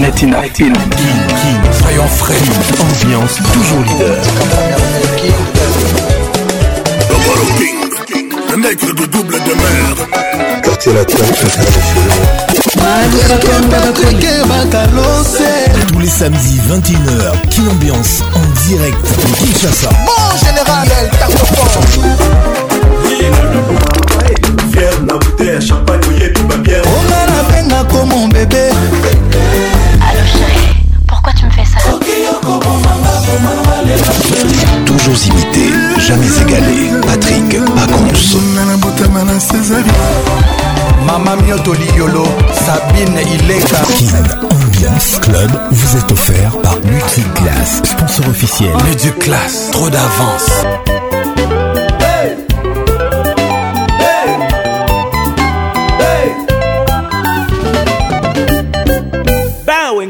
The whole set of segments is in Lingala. Netina. King, King, soyons frais, ambiance toujours leader. D'abord au King, un nègre de double de mer. Quartier latin, tous les samedis 21h, King Ambiance en direct de Kinshasa. Bon général, elle fort. Fier la bouteille à champagne, oyebi ba On a la peine comme mon bébé. Toujours imité, jamais égalé. Patrick Pacons. Mama Mioto Liolo, Sabine Ileka. Kin Ambiance Club vous est offert par Multiclass, sponsor officiel. Multiclass, trop d'avance.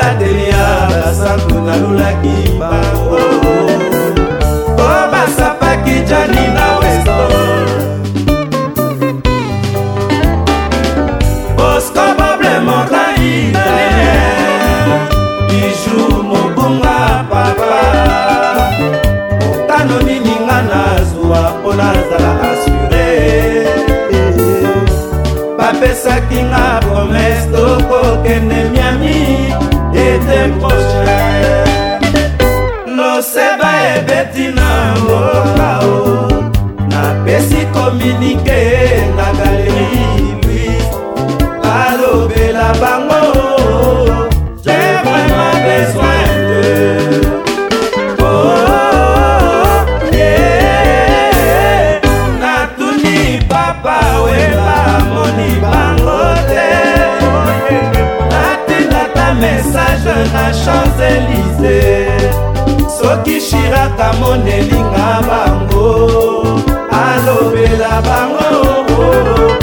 elateli ya basantu nalulaki bango po basapaki jani na westo bosco boble mortai biju mobunga papa mokano nini nga nazwa mpo nazala asure bapesaki nga promese tokokende miami neti na mboka o napesi kominike na galeri lui alobela bango j'ai vraiment besoin de oh, bango te natindata message na chambre soki shiraka monelinga bango alobela bango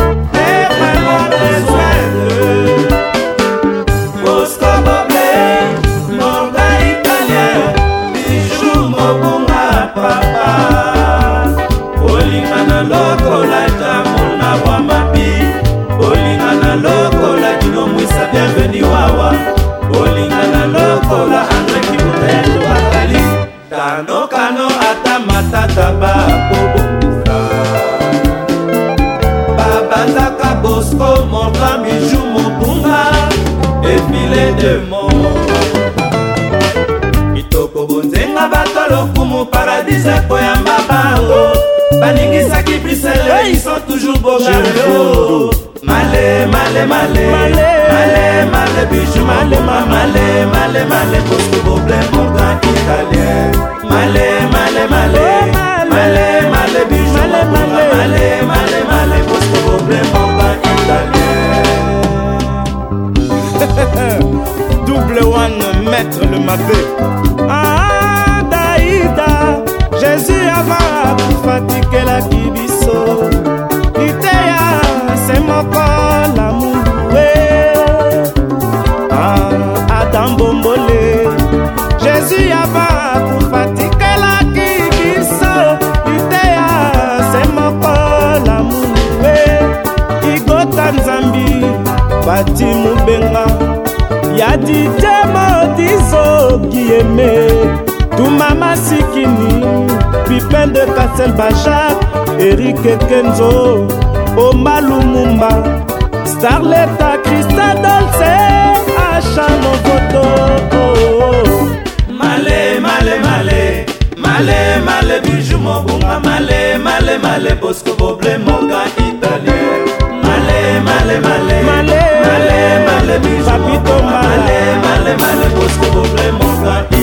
lemo kitoko bonzenga bato lokumu paradise ekoyamba bango baningisaki brisele iso toujours bogaleo male male male male male bijou male male male male kosu problème organ italien maître le mabé ah daïda jésus avant akufatikelaki biso liteya se moko lamulue ah, adam bombole jésus avant akufatikelaki biso liteya se moko lamulue igota nzambi bati mobenga ya dide yeme tumama sikini pipendre kasel bajak erike kenzo omalumumba starleta krista dolce acha mokoto male male male male male biju mobunga male male male bosco boble moka italie male male male, male. biso male male male bosko boble moka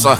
só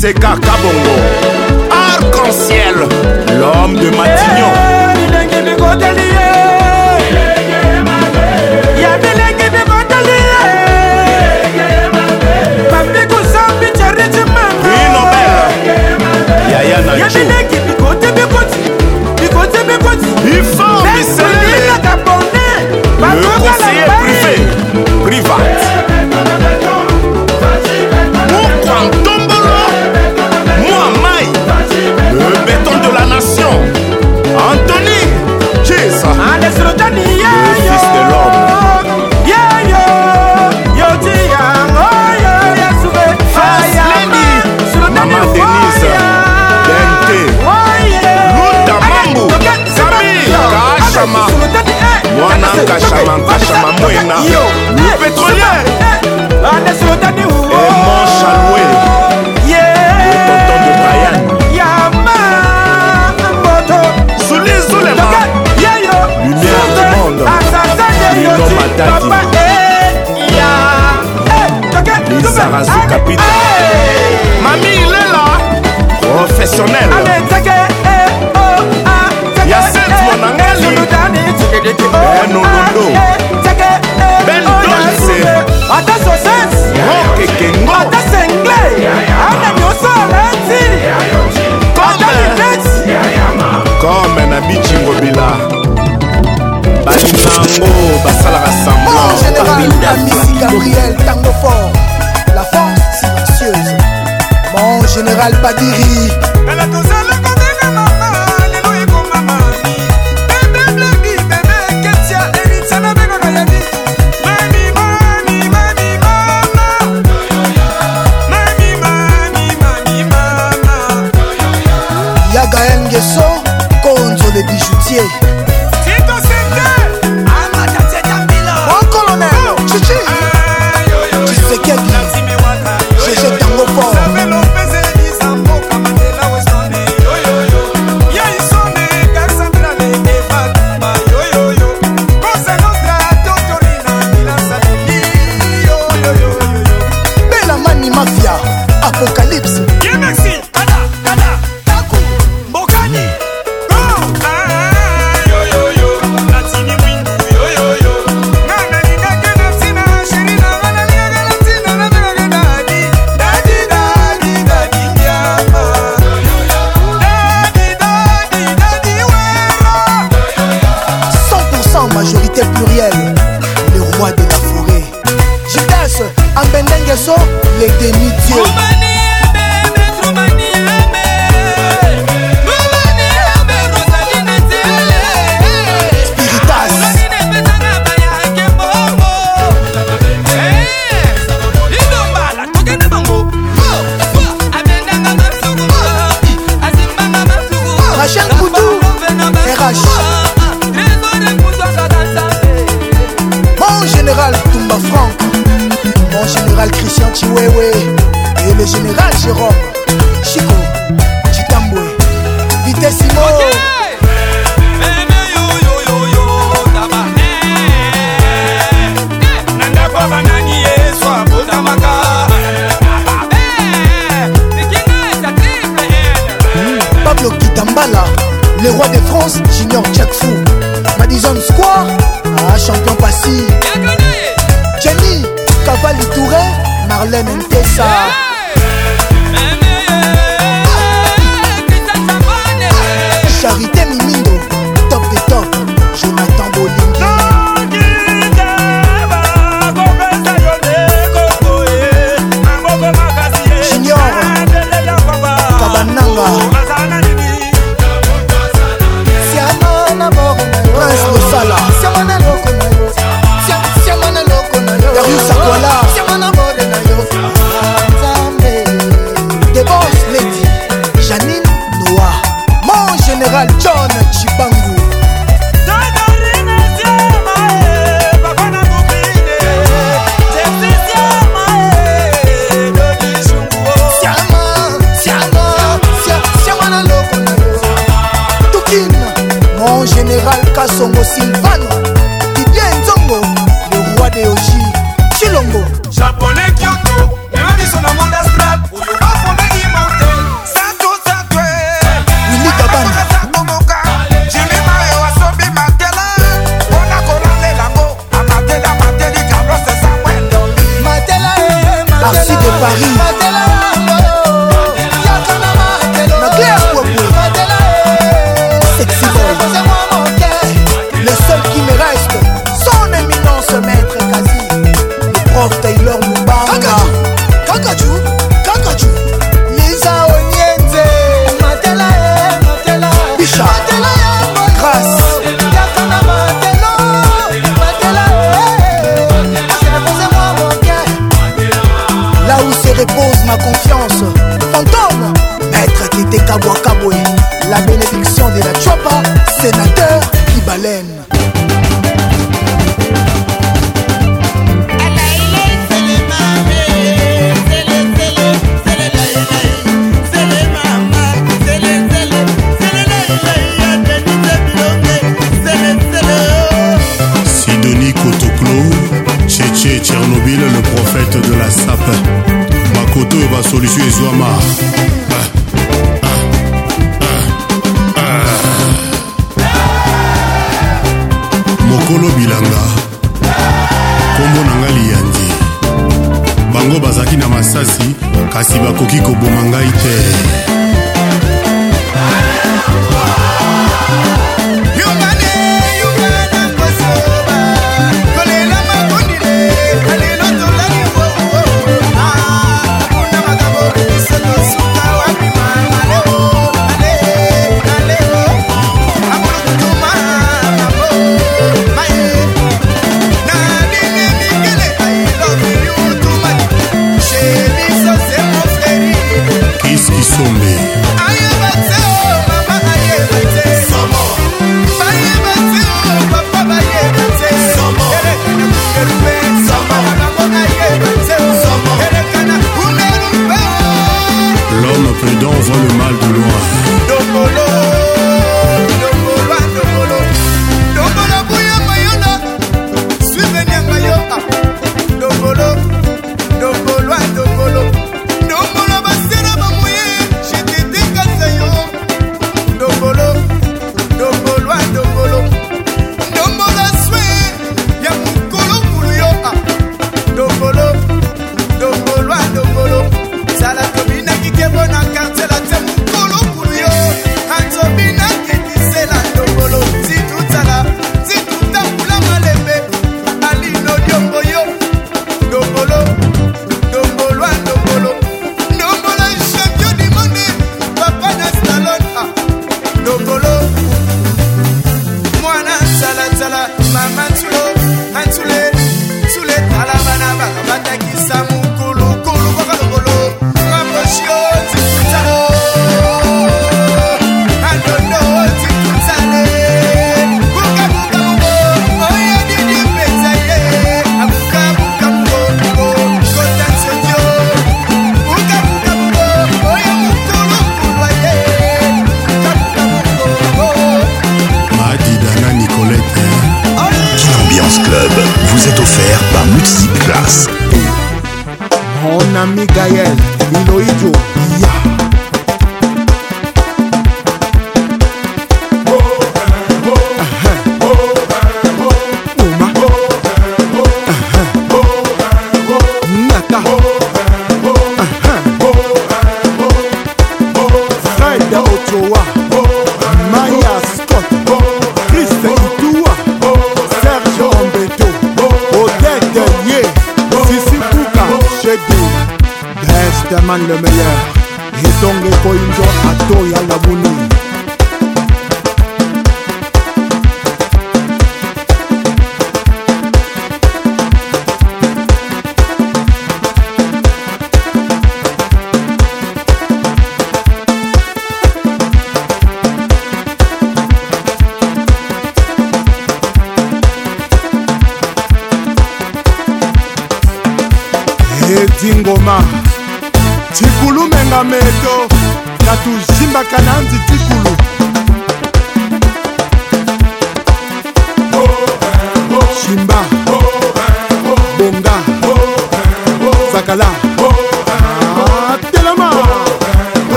Seka Kabongo Arc-en-ciel L'homme de Matignon Il faut Le conseiller privé kashama nkashama mwena petrolier anesolotani emon chalwe lizarazu capitaine mami ilela professionnel tulutani tikedeke onondo teke oyase oh, eh, eh, oh, ata sosesi ata sengle ana nyonso alantili ata linesi kome na bicingobila balingango basalaka semblangabriel tango fort la force silencieuse mon général badiri 世界。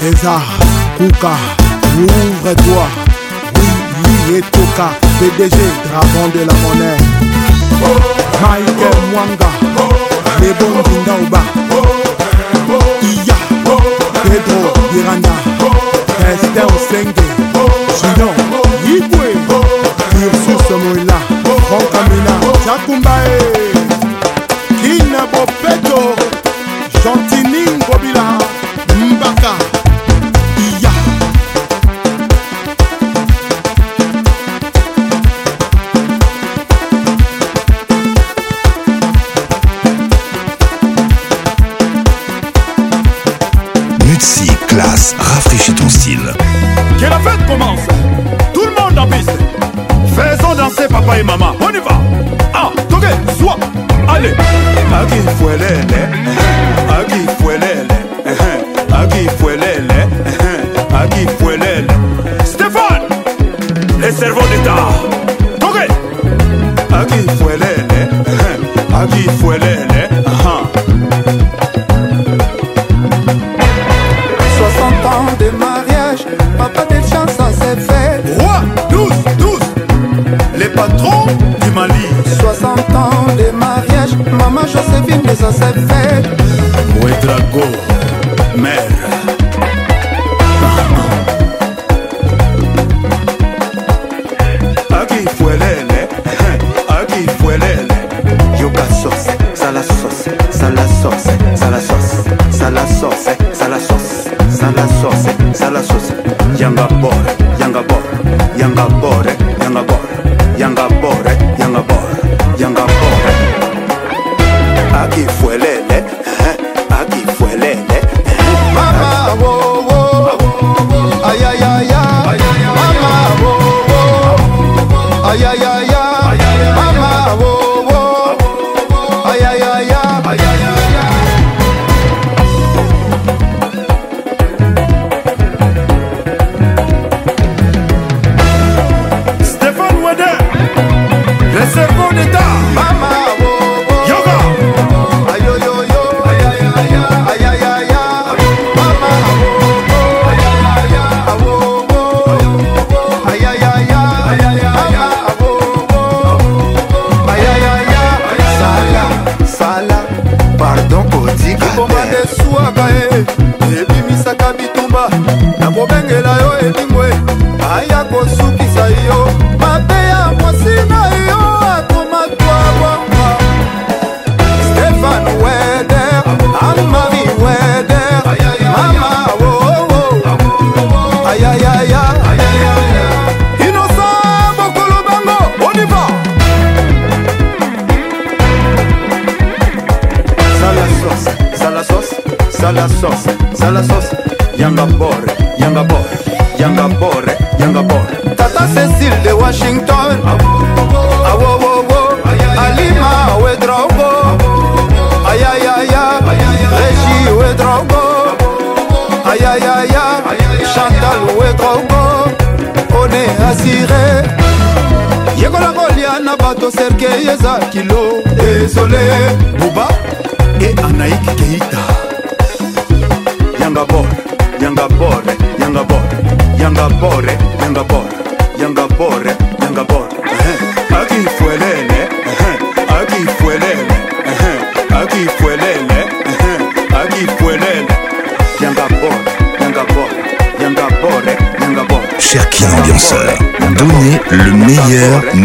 César, Kouka, ouvre-toi. Oui, et Toka, PDG, dragon de la monnaie. Michael Mwanga, les bons Dindaouba. Iya, Pedro Biranda, Esther Senge, Junior, Yibwe, Ursus Moula, Franck Amina, Chakumbae, Kina Bopeto, Gentini Ngobila.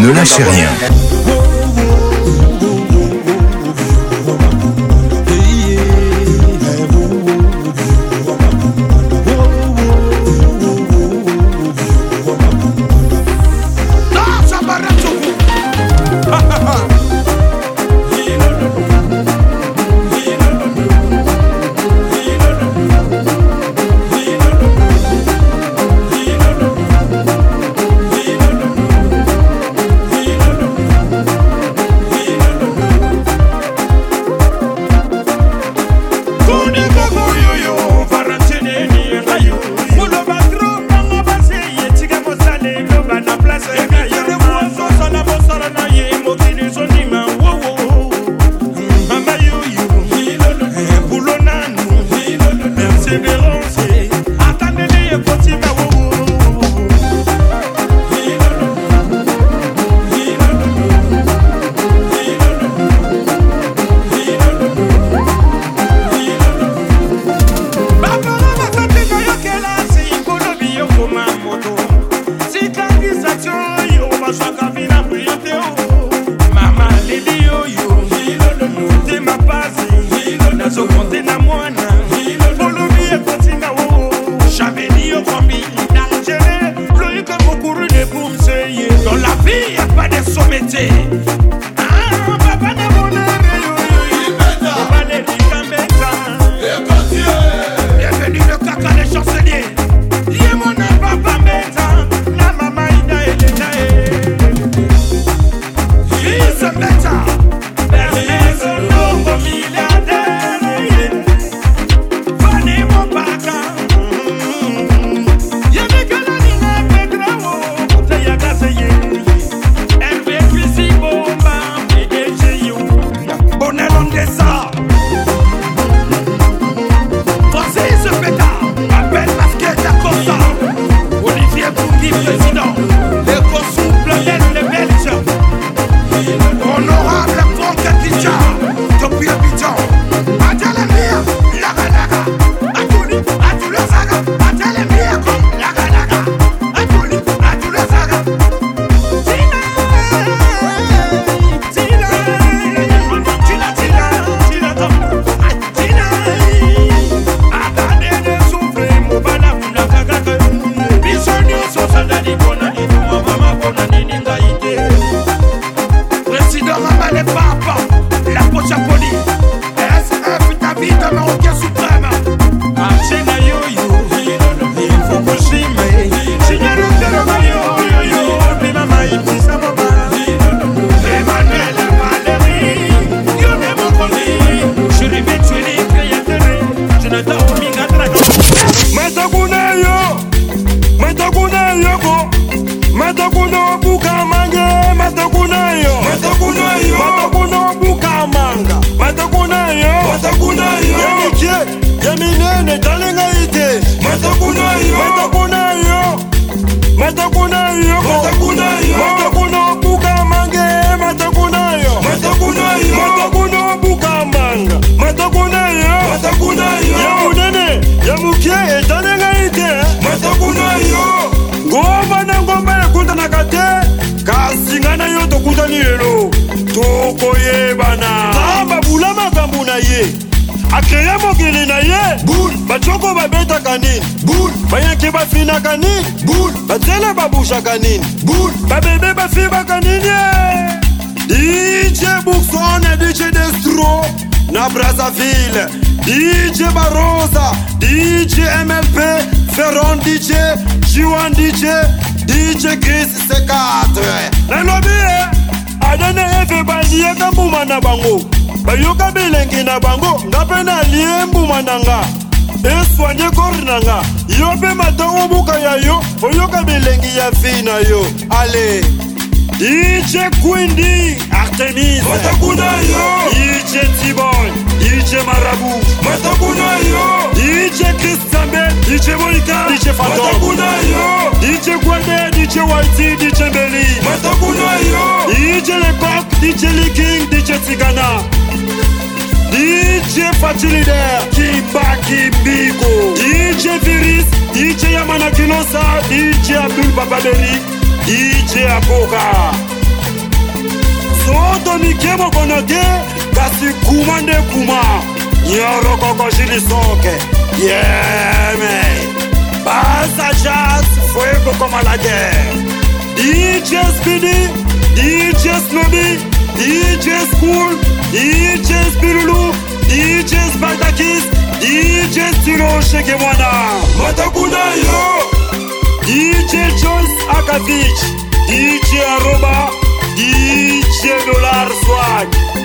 Ne lâchez rien. Beli, DJ Aboka. Soto mikebo konoge, kasi kumande kuma. Nyoro koko jili soke. Yeah, man. Basa jazz, fuego como la guerre. DJ Speedy, DJ Snobby, DJ School, DJ Spirulou, DJ Spartakis, DJ Stilo Shekemwana. Matakuna yo! DJ Jones Akatich, DJ Aroba, DJ Dollar Swag.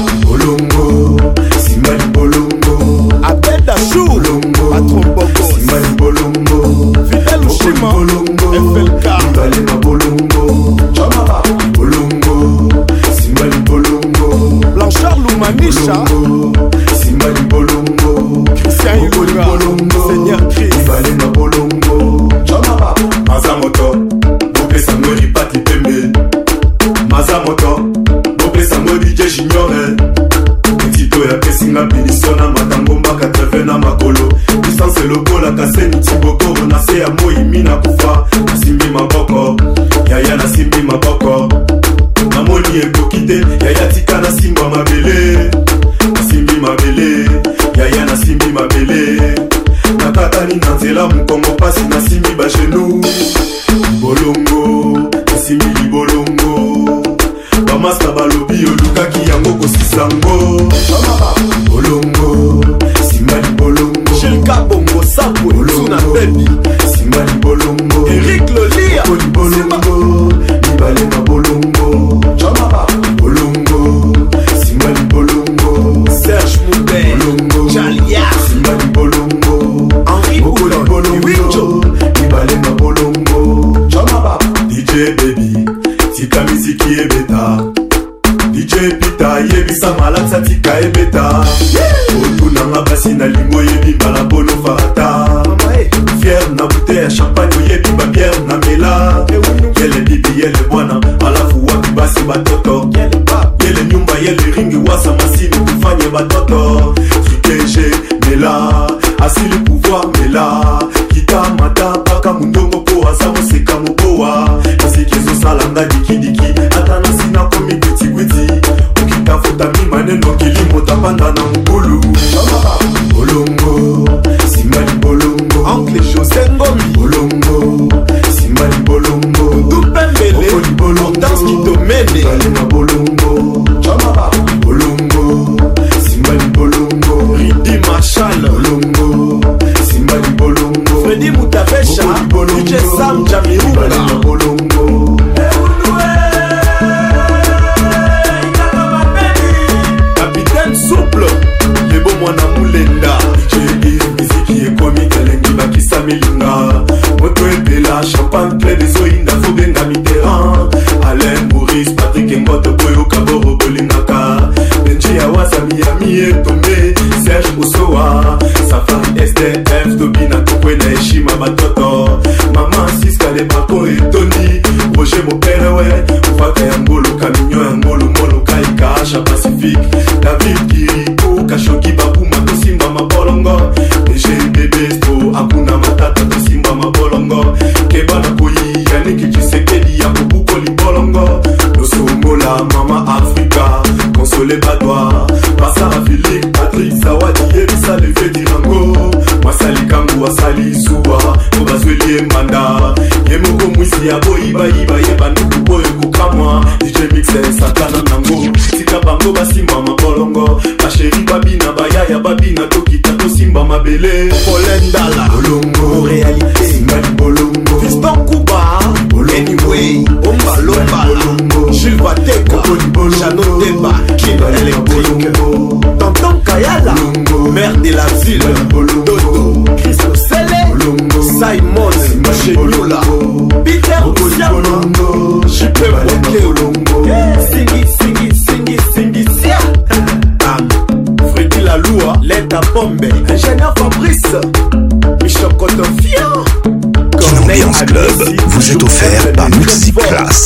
bolongo nsima libolongo abeda shulongo atromboko nsima libolongo fidel mushima bolongo mbale ma bolongo chamaba bolongo nsima libolongo blanchard lumanisha nsima libolongo christian ilunga seigneur christ mbale ma bolongo chamaba maza moto bopesango eripati pembe maza moto apesango dj juniore ekito yapesinga bilisio na matangomba 80 na makolo distance lokolaka senitibokoro na se ya moyimi na kufa nasimbi maboko yaya nasimbi maboko namoni ekoki te yaya tika nasimba mabele nasimbi mabele yaya nasimbi mabele natatani na nzela mokongo mpasi nasimbi bagenu bolongo nasimbi libolongo bamasta balobi olukaki yango kosisango olongo simba libolongo shilka bongo sabwe suna bebi simba libolongo erik lolia libolongo mibale na bolongo olongo simba libolongo serge mubelongo simba libolongo henri bolongo mibale na bolongo dj bebi tika miziki ebeta dj pita yebisa malaksa tika ebeta otunanga basi na lingo oyebi balabolo farata eh. fiere na bute ya champagne oyebi babiere na mela yele bibi yele bwana alafu wapi basi batoto yele nyumba yele ringi wasa masini kufanye batoto protéger mela asili pouvoir mela kita mata mpaka mondongo mpo aza koseka mobowa kasiki ezosalanga dikidiki ata nasi nakomi kwitikwiti okita futami maneno kili motapanda na mobulu bolongo simba libolongo ancle josé ngomi bolongo simba libolongo dupembele libolongo danski domene balema bolongo bolongo Didi Mutavesha DJ Sam Jamirubela Capitaine Souple Lebo mwana mulenda miziki ekomi elengi bakisa milinga moto ebela champagne ple dezoinda fobenga mitterrand alain boris patrik engoto koyoka boro bolingaka benji awasa miami etombe serge osoa safari sdf tobi na kokwe na heshima batoto mama siskalebako etoni roger moperewe vaka ya ngolo kaminio ya ngolo moluka ikaasha pacifique david kiriko kashoki babuma tosimba mabolongo dg bebesto akuna matata tosimba mabolongo keba na koyi yaniki cisekedi ya kobukoli bolongo tosongola mama afrika konsole badwa basara philipe basali zuwa to bazweli ye manda ye moko mwisi ya boyibayiba ye banduku oyo kokamwa dijemixe satana nango tika bango basimba mabolongo basheri babina bayaya babina tokita tosimba mabele polendala bolongo realite simbali bolongo fespankuba anyway ombalombala jilvateka jano deba kibaelektrike tantan kayala mare de la ville dodo simon mashenyola peter siano jipe mokeolongo eh, singisingisingisingia ah, fredi lalua leta pombe ingénieur fabrice michokoto fian Ambiance Club vous est offert par Multiclass.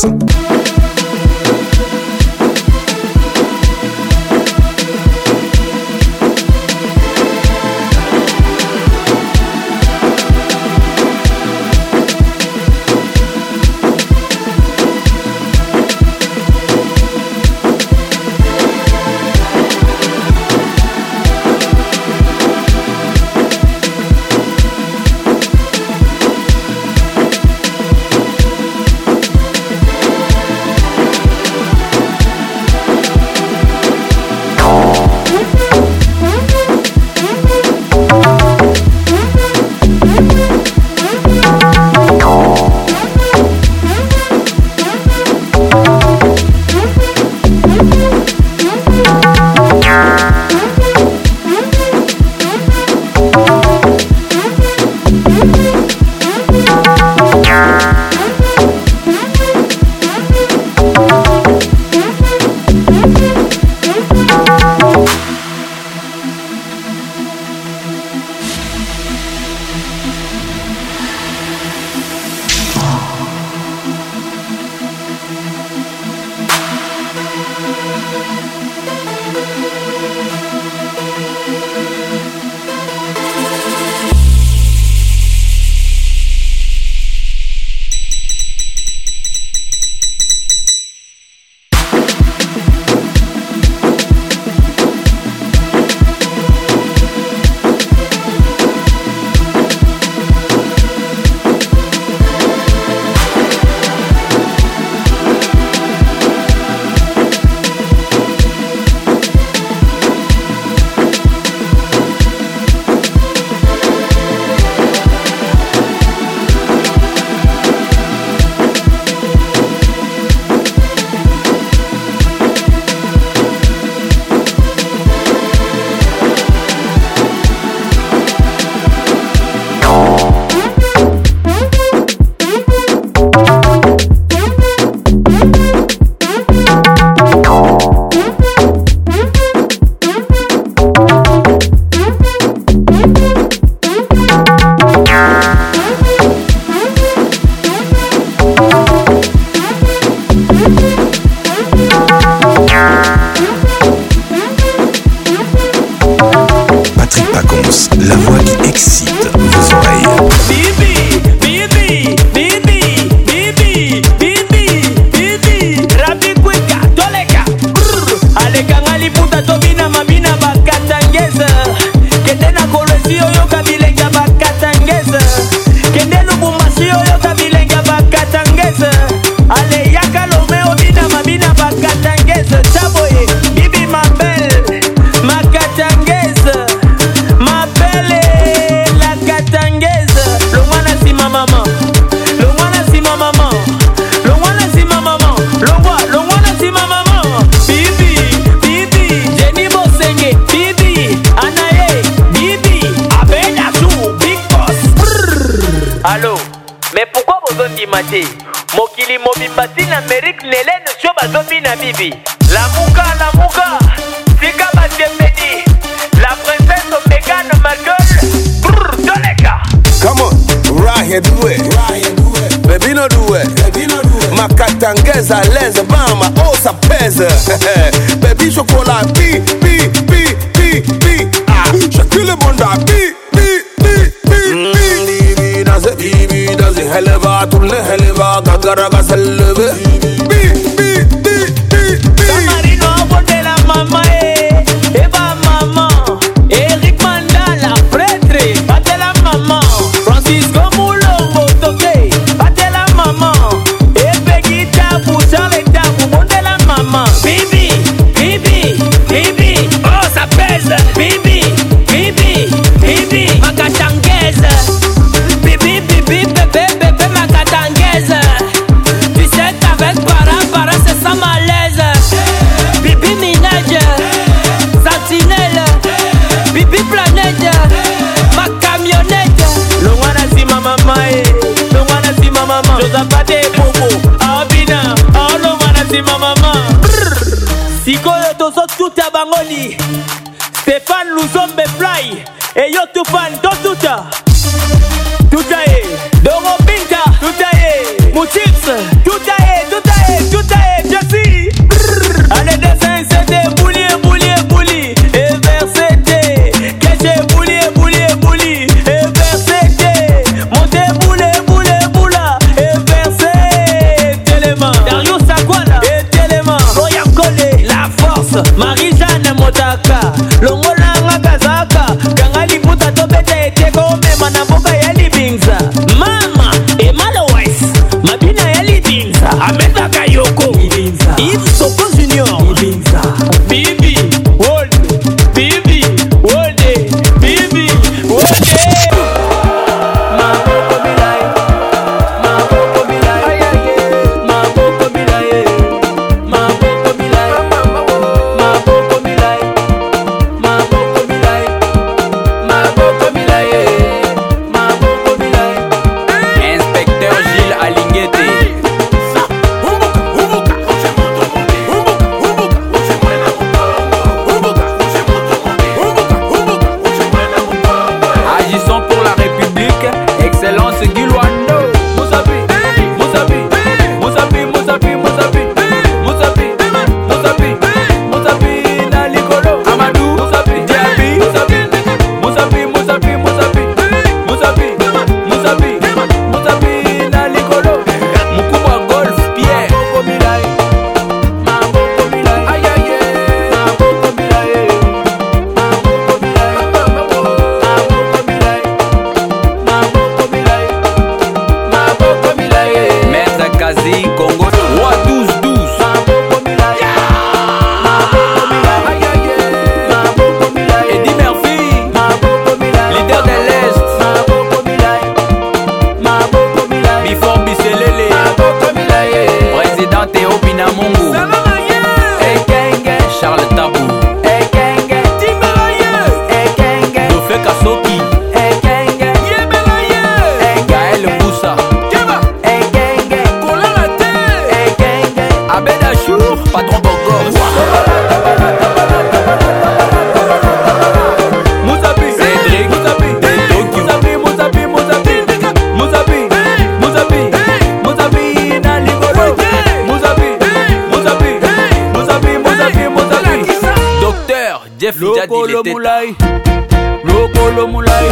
lokolo molai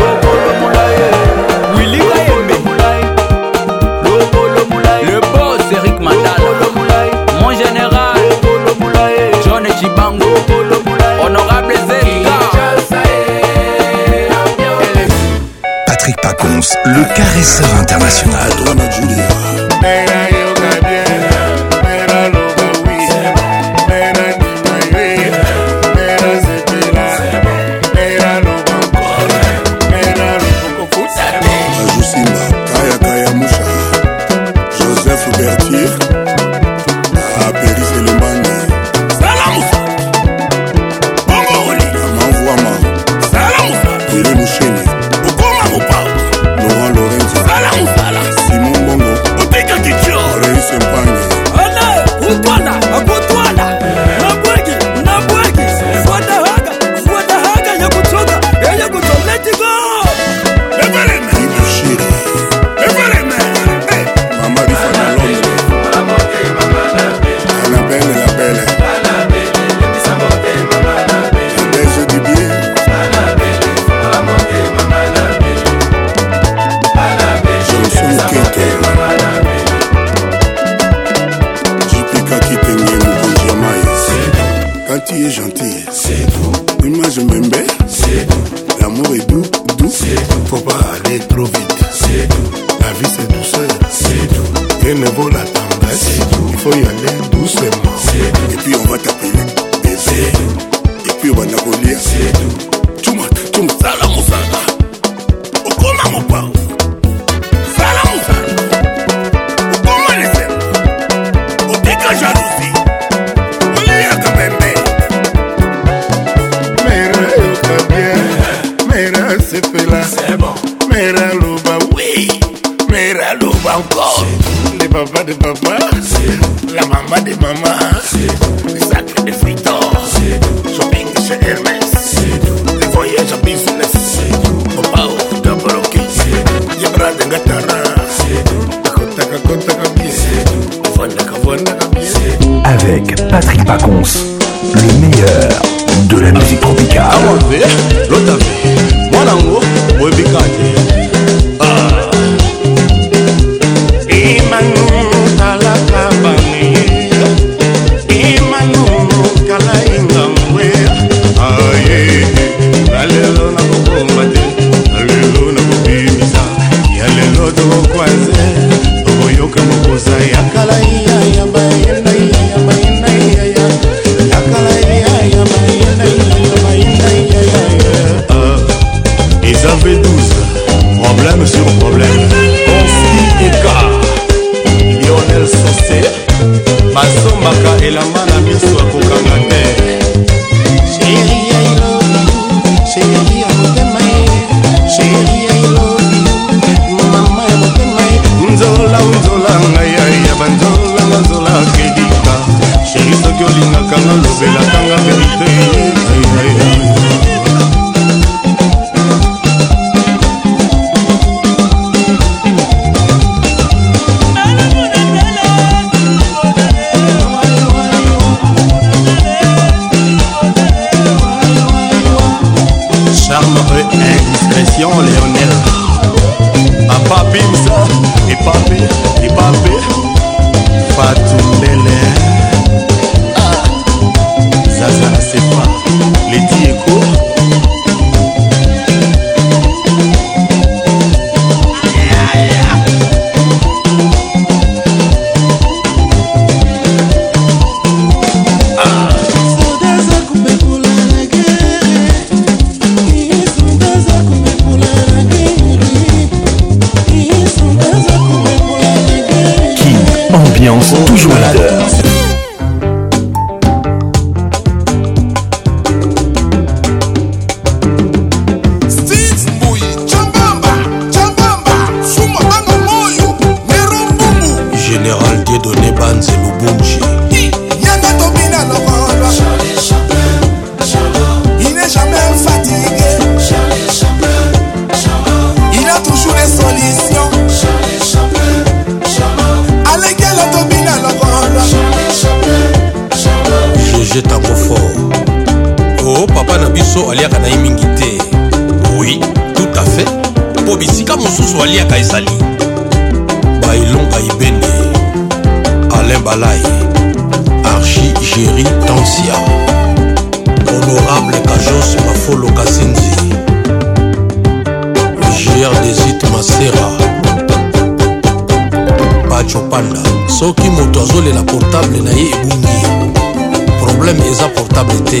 lokolo molai Willy Kayembe lokolo molai le boss Eric Mandala lokolo molai mon général lokolo molai John Chibango lokolo molai honorable Zeka Patrick Pacons, le caresseur international. liboso aliaka na ye mingi te oui tout à fait mpo bisika mosusu aliaka ezali baelonga ibende alain balai archi géri tansia honorable kajos mafolo kasenzi gr desit masera bacho panda soki moto azolela portable na ye ebungi probleme eza portable te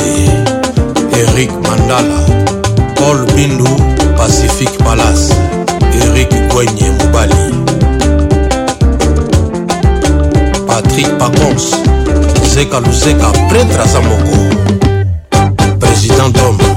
erik mandala paul bindu pacifique malas erik gwenye mobali patrik pacons zeka luzeka pretre aza moko président d'homme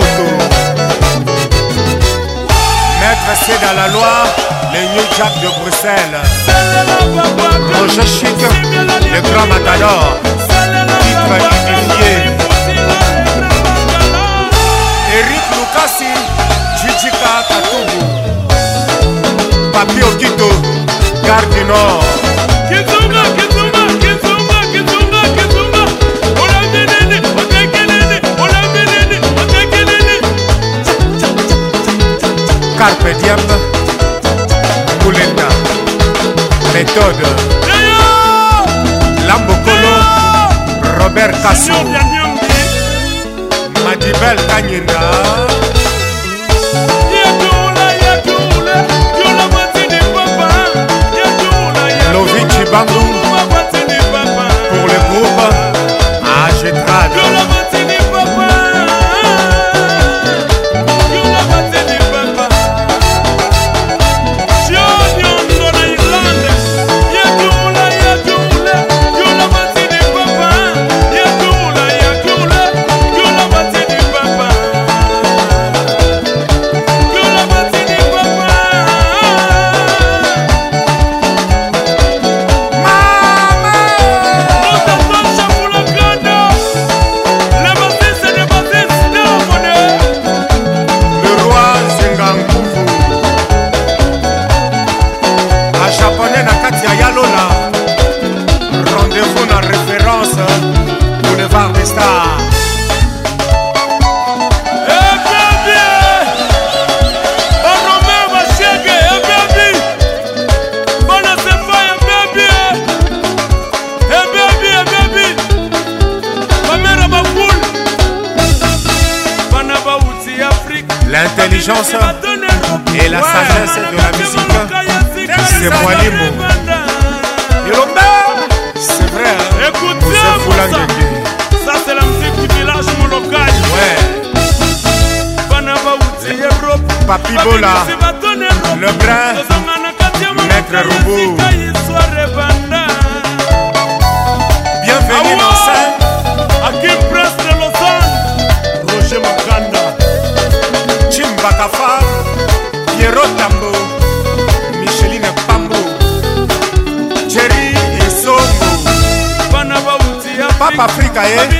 Oso Maître c'est dans la loi le New Jack de Bruxelles Roger Chic le grand matador titre unifié Eric Lucasi Jijika Katoubou Papi Okito Gare du Nord Carpe Diem Moulenda Méthode Lambokolo Robert Kassou Madibel Kanyenda Lovic Bangou Pour le groupe AG Trad l'intelligence et la sagesse de la musique, c'est C'est vrai. Hein. Écoutez, ça, ça c'est la musique du village mon local. Ouais. Papi Bola. Macaé.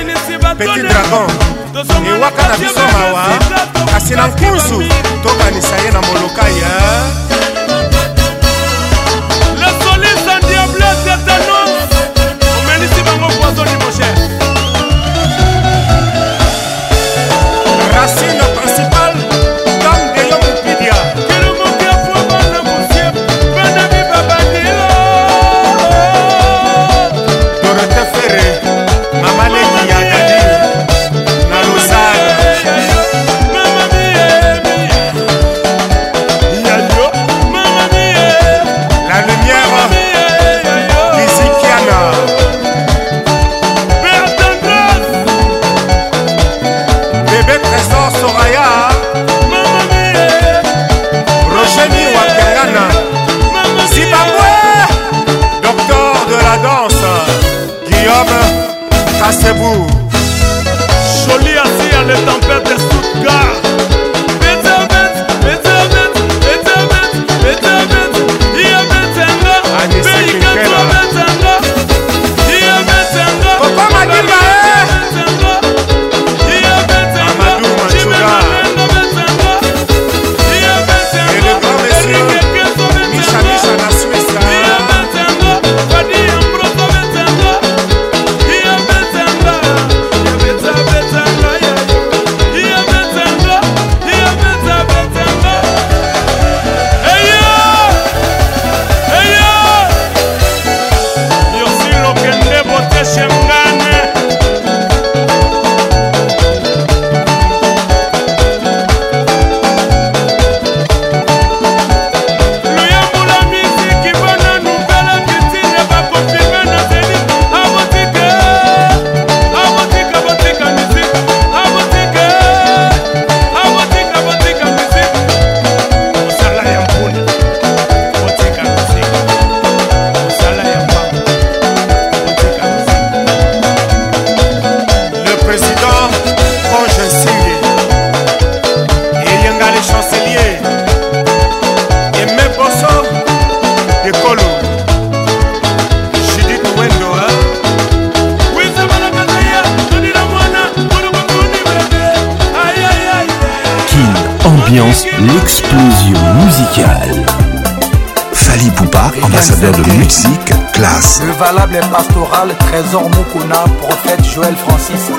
valable et pastoral, trésor Mukuna, prophète Joël Francis.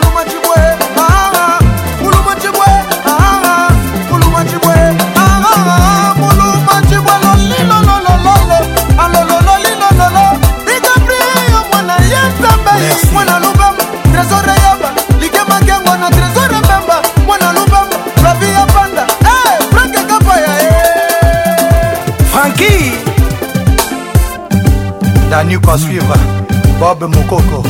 va suivre Bob Mokoko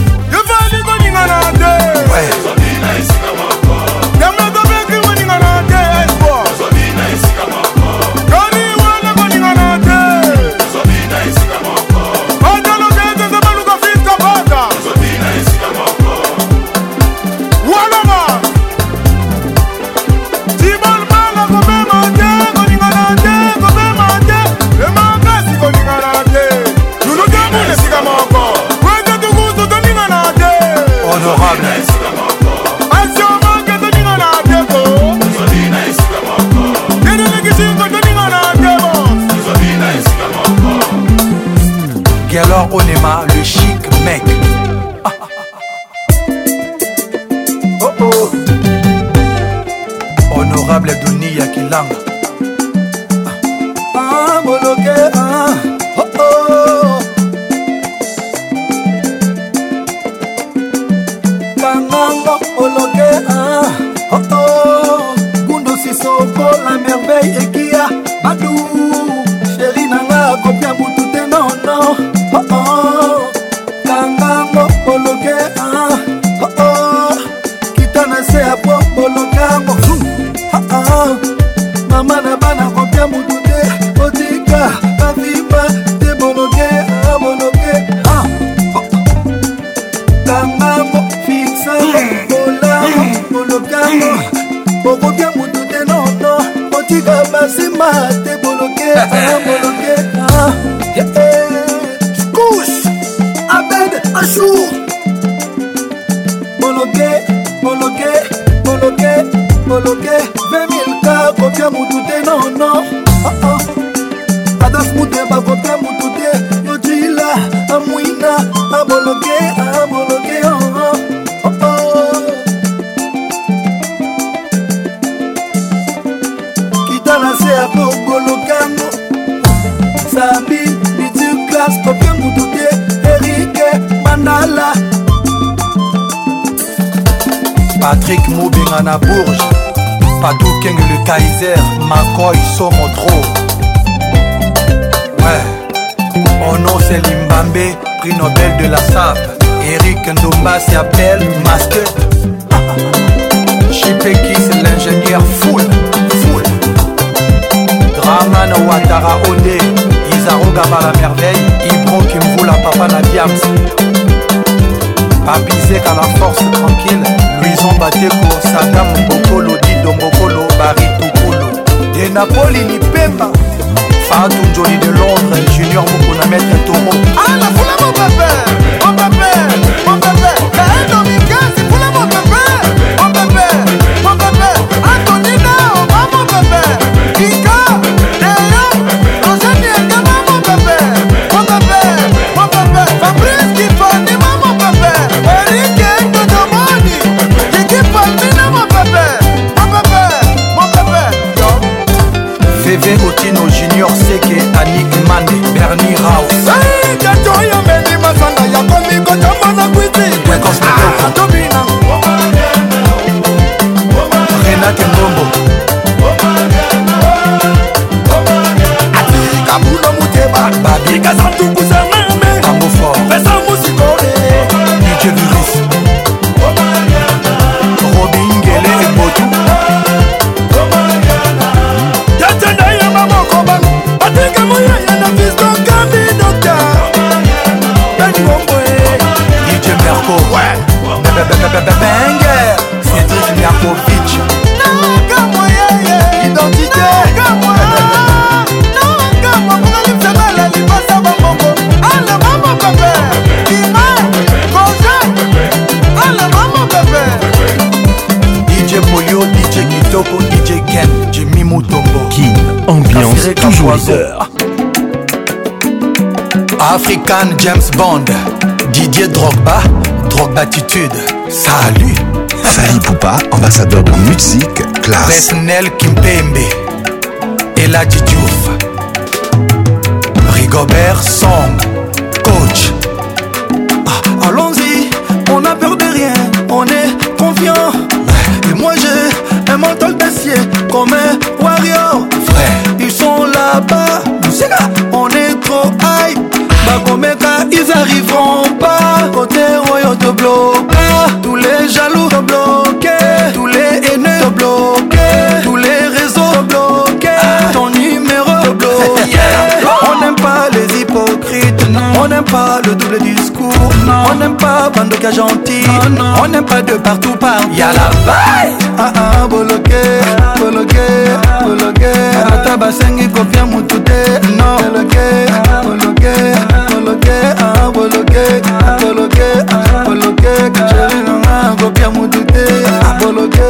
Zidane James Bond Didier Drogba Drogbatitude Salut Fali Poupa, ambassadeur de musique, classe Besnel Kimpembe Eladji Diouf Rigobert Song loka gars gentils. Non, oh, non. On n'aime pas de partout par. Y'a la vaille. Ah ah, boloké, boloké, boloké. Arata basengi kofia mutute. Non. Boloké, boloké, boloké. Ah boloké, boloké, ah, boloké. Chérie nanga kofia mutute. Boloké,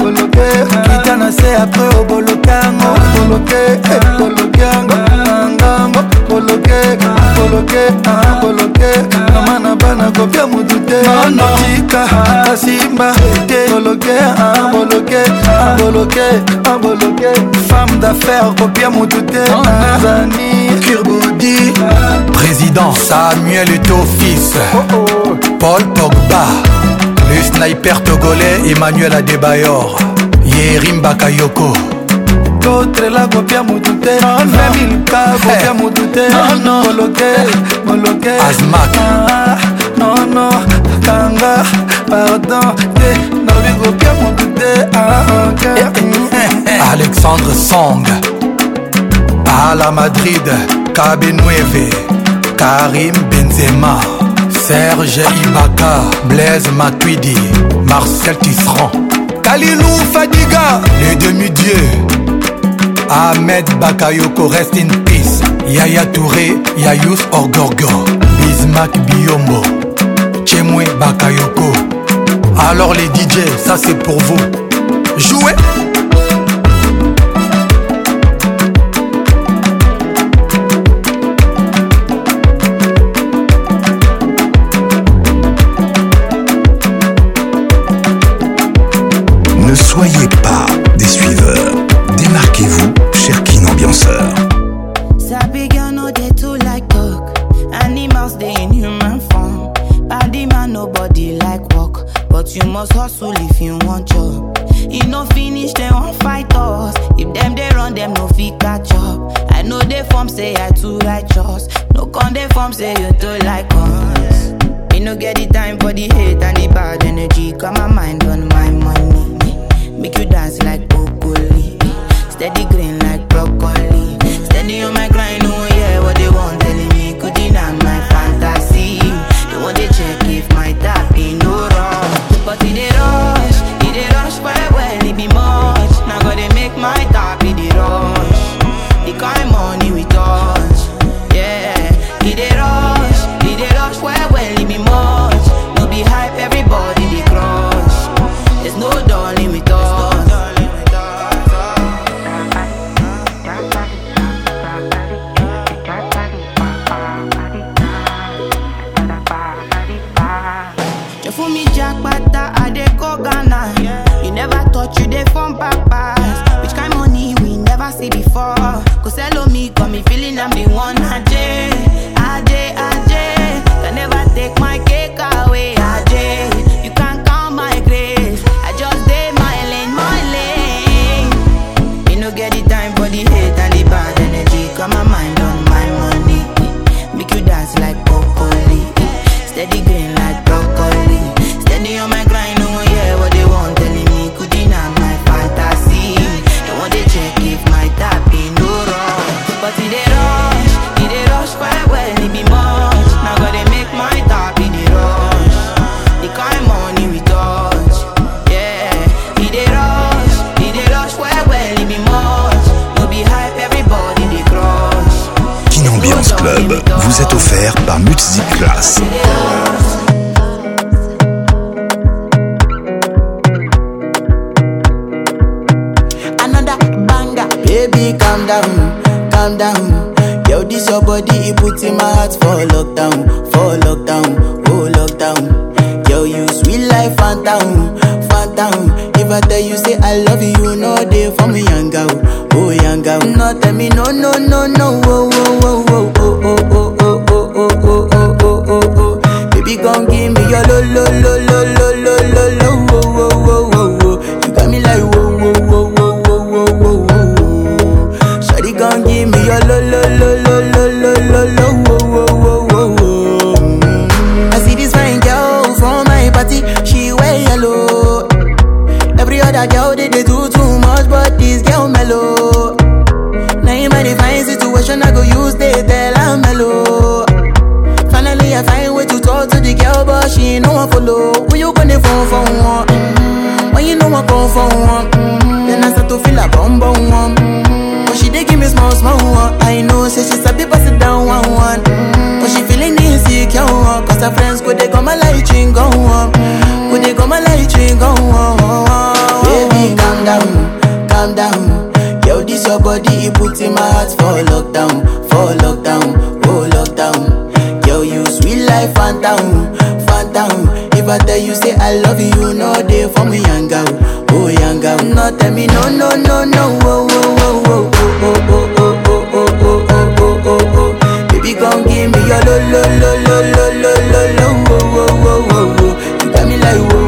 boloké. Kita na se après au bolokango. Boloké, oh. bolokango. Eh, akoloke akoloke ah, mama na bana kopia motu te oh, notika akasimba ah, te koloke akoloke ah, akoloke akoloke femme d'affaire kopia motu te tanzani oh, kirbudi président samuel eto fils oh, paul pogba le sniper togolais emmanuel adebayor yerim bakayoko kotrela kopia motu te ah, meme luka kopia motu te ah, moloke moloke nono ah, kanga pardon te eh, nalobi kopia motu te eh, eh, alexandre song à la madrid kabenueve karim benzema serge ibaka blaise matuidi marcel tisserand kalilou fadiga les demi-dieux Ahmed Bakayoko rest in peace Yaya Touré Yayous Orgorgor Bismack Biombo Chemwe Bakayoko Alors les DJ ça c'est pour vous Jouez Soyez this your body, you put in my heart for lockdown, for lockdown, oh lockdown. Girl, you sweet life, phantom, phantom. If I tell you say I love you, you know they for me young girl, oh young girl. No tell me no, no, no, no, oh, oh, oh, oh, oh, oh, oh, oh, oh, oh, oh, oh, oh, oh. Baby, come give me your lo, lo, lo, lo, lo, lo, lo, lo, oh, oh, oh, oh, oh. You got me like whoa.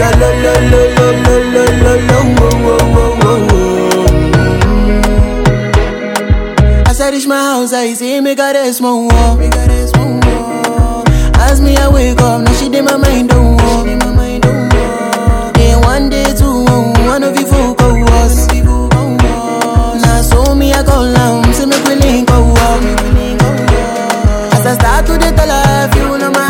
la la la la la la la la la whoa, whoa, whoa, whoa. As I reach my house, I see me got a small wall. As me I wake up, now she did my mind don't walk. Day one, day two, one of you folk was. Now so me I call down, see me we link up. As I start to the tell her, feel my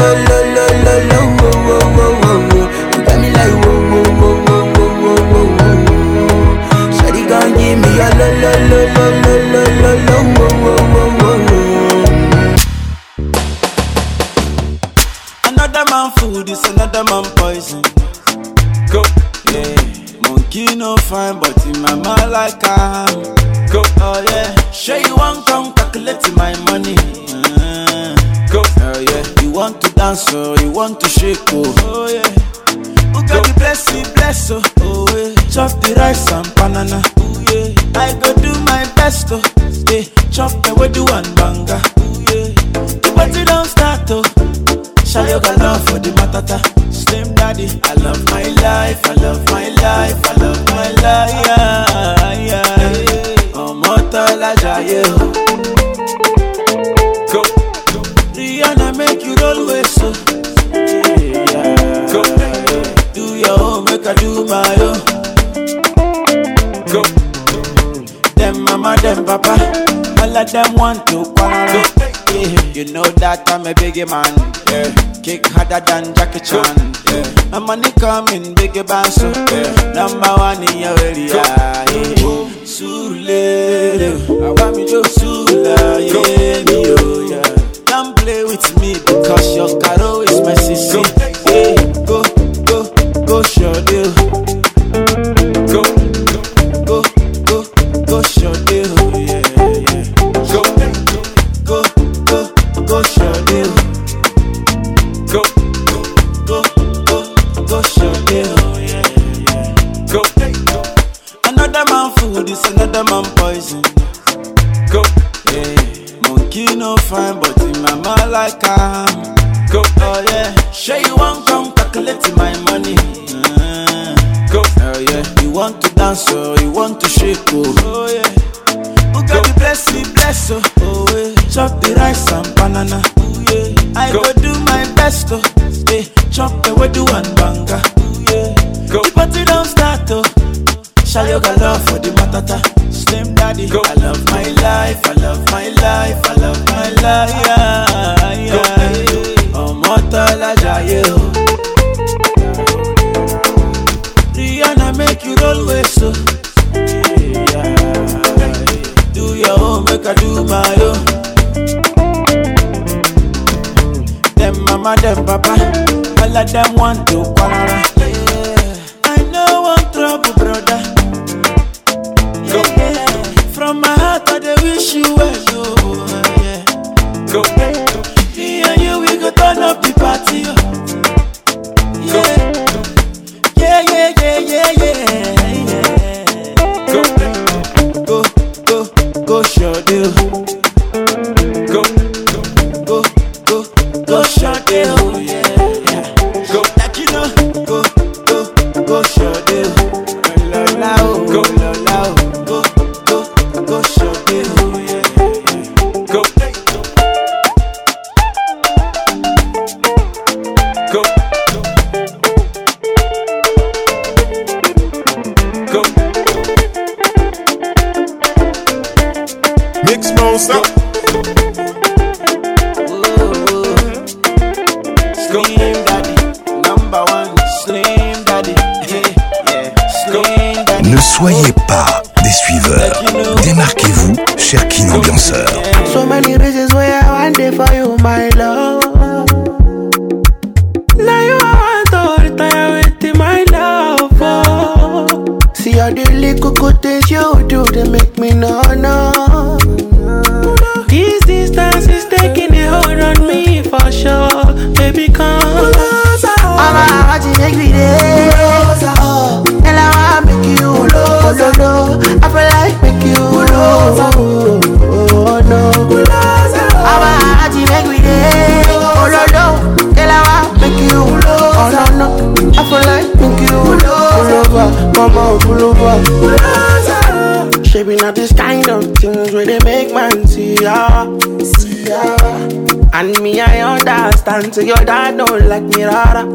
them want to quarrel. Yeah. You know that I'm a biggie man. Yeah. Kick harder than Jackie Chan. Yeah. My money coming, biggie bang so. Yeah. Number one in your area. Yeah. Sule, I want me to Sule, yeah, me, oh, yeah. Don't play with me because. like am. Go, oh yeah. Show you want come calculate my money. Uh, go, oh yeah. You want to dance or oh, you want to shake oh. Oh yeah. Who got be bless me, bless oh. Oh yeah. Chop the rice and banana. Ooh, yeah. I go. go do my best oh. Hey, chop the do and banga. Ooh, yeah. Go. The party don't start oh. Shall you got love for the matata? Slim daddy. Go. I love my life. I love my life. I love my life. Yeah. you. Rihanna make you roll waist so. Do your own, make I do my own. Them mama, them papa, all of them want to quarrel. for you, my love. So your dad don't like me, rara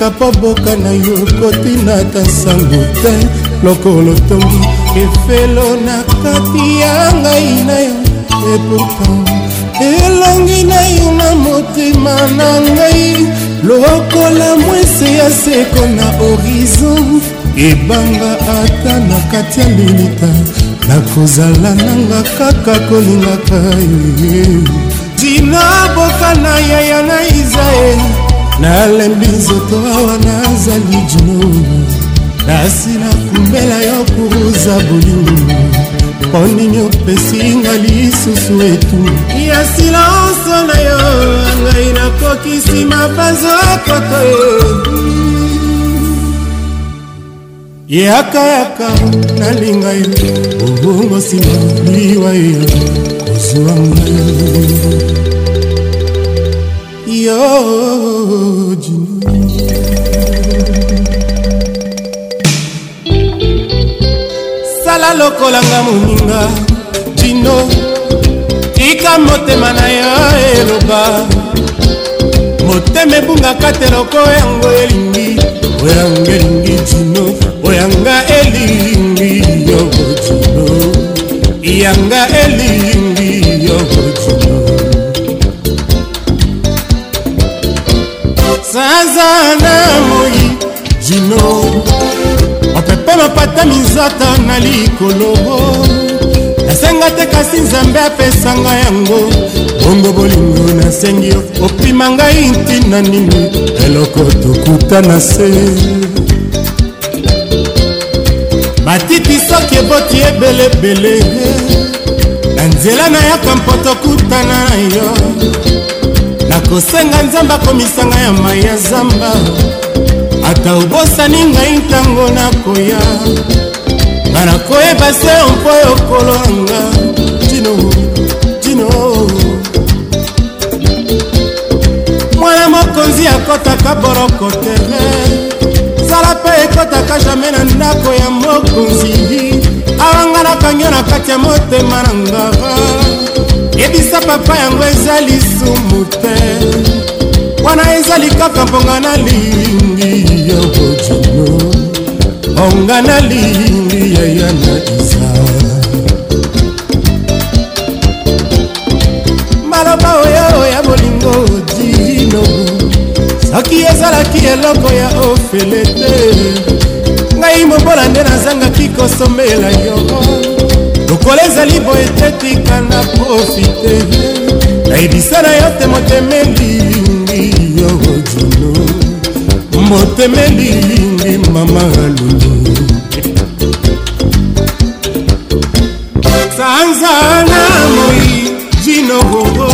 kaka mpo boka na yo kotina ta sango te lokolo tongi efelo na kati ya ngai na yo epourtant elongi na yo na motema na ngai lokola mwese ya seko na horizon ebanga ata na kati ya lilita nakozala nanga kaka kolingaka ye dina boka na yaya na isaeli nalembi nzoto awa nazali juno kasi nakumbela yo kuruza bolingo mpo nini opesinga lisusu etu ya silanso na yo ngai nakokisi mapanzo koto yakayaka e. nalinga yo obongo nsima liwa yo kozwa ngai yo sala lokolanga moninga jino tika motema na yo eloba motema ebungaka te loko yango elingi oyanga elingi jino oyanga elingi yo jino yanga elingi yo sanza na moi jino opepa mapata minzata na likolo nasenga te kasi nzambe apesanga yango bongo bolingo nasengi yo opima ngai ntina nini eloko tokuta na se matiti soki eboti ebelebele na nzela nayaka mpo tokutana na yo nakosenga nzambe akomisanga ya mai ya zamba ata obosani ngai ntango nakoya nga nakoyeba se mpo yokolo nanga tino tino mwana mokonzi akɔtaka boroko tere zala mpe ekɔtaka jamai na ndako ya mokonzi awanganakangio na kati ya motema na ngava yebisa papa yango eza lisumu te wana ezali kaka mponga nalingi yo bojino mponga nalingi yaya na isa maloba oyo ya bolingo dino soki ezalaki eloko ya ofele te ngai mobola nde nazangaki kosomela yo mokolo ezali boye te tika na profite nayebisa na yo te motemelingi yo juno motemelingi mama aluni sanzana moi jinogogo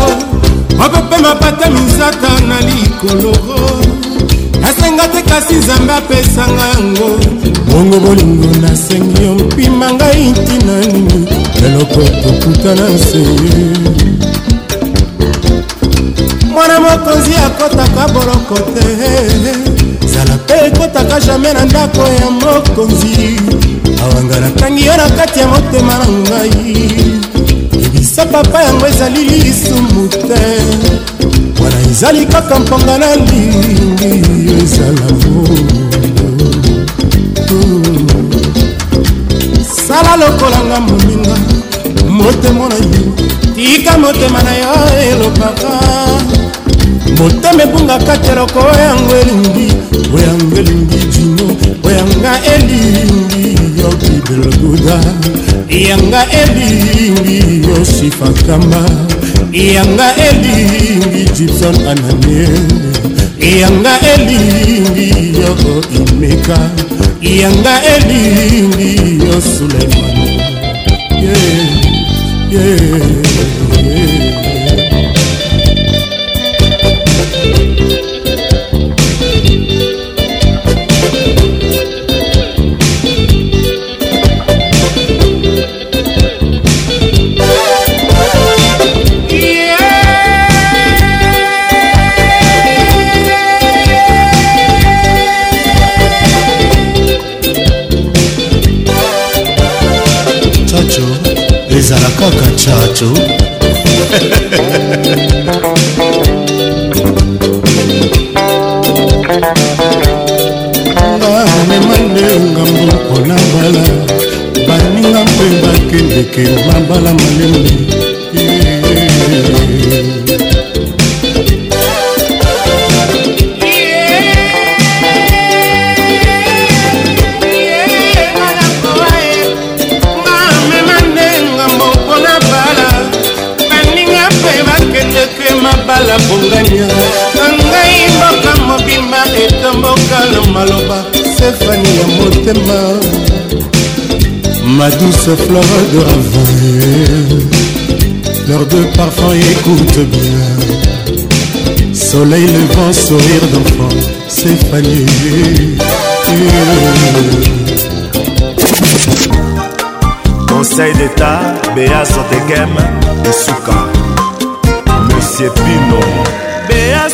moko mpe mapata misaka na likoloro nasenga te kasi nzambe apesanga yango bongo bolingo nasengi yo mpima ngai ntina nini leloko tokutana nse mwana mokonzi akɔtaka boloko te zala mpe ekɔtaka jamai na ndako ya mokonzi awanga natangi yo na kati ya motema na ngai ebisa papa yango ezali lisumu te wana ezali kaka mponga na lingi yo ezala sala lokolanga moninga motemo na yo tika motema na yo elobaka motema ebungaka te lokolo yango elingi oyanga elingi jino oyanga elingi yo kibelguda yanga elingi yo sifakama yanga elingi gibson ananiele yanga elingi yo imeka yanga elingi yo suleiman yeah, yeah. chacho bamemande ngambo mpona mbala baninga mpe bakendeke mabala malembe ma douce fleur de Leurs Leurs de parfum écoute bien soleil levant sourire d'enfant c'est conseil d'état béa sotekem esuka monsieur pino béa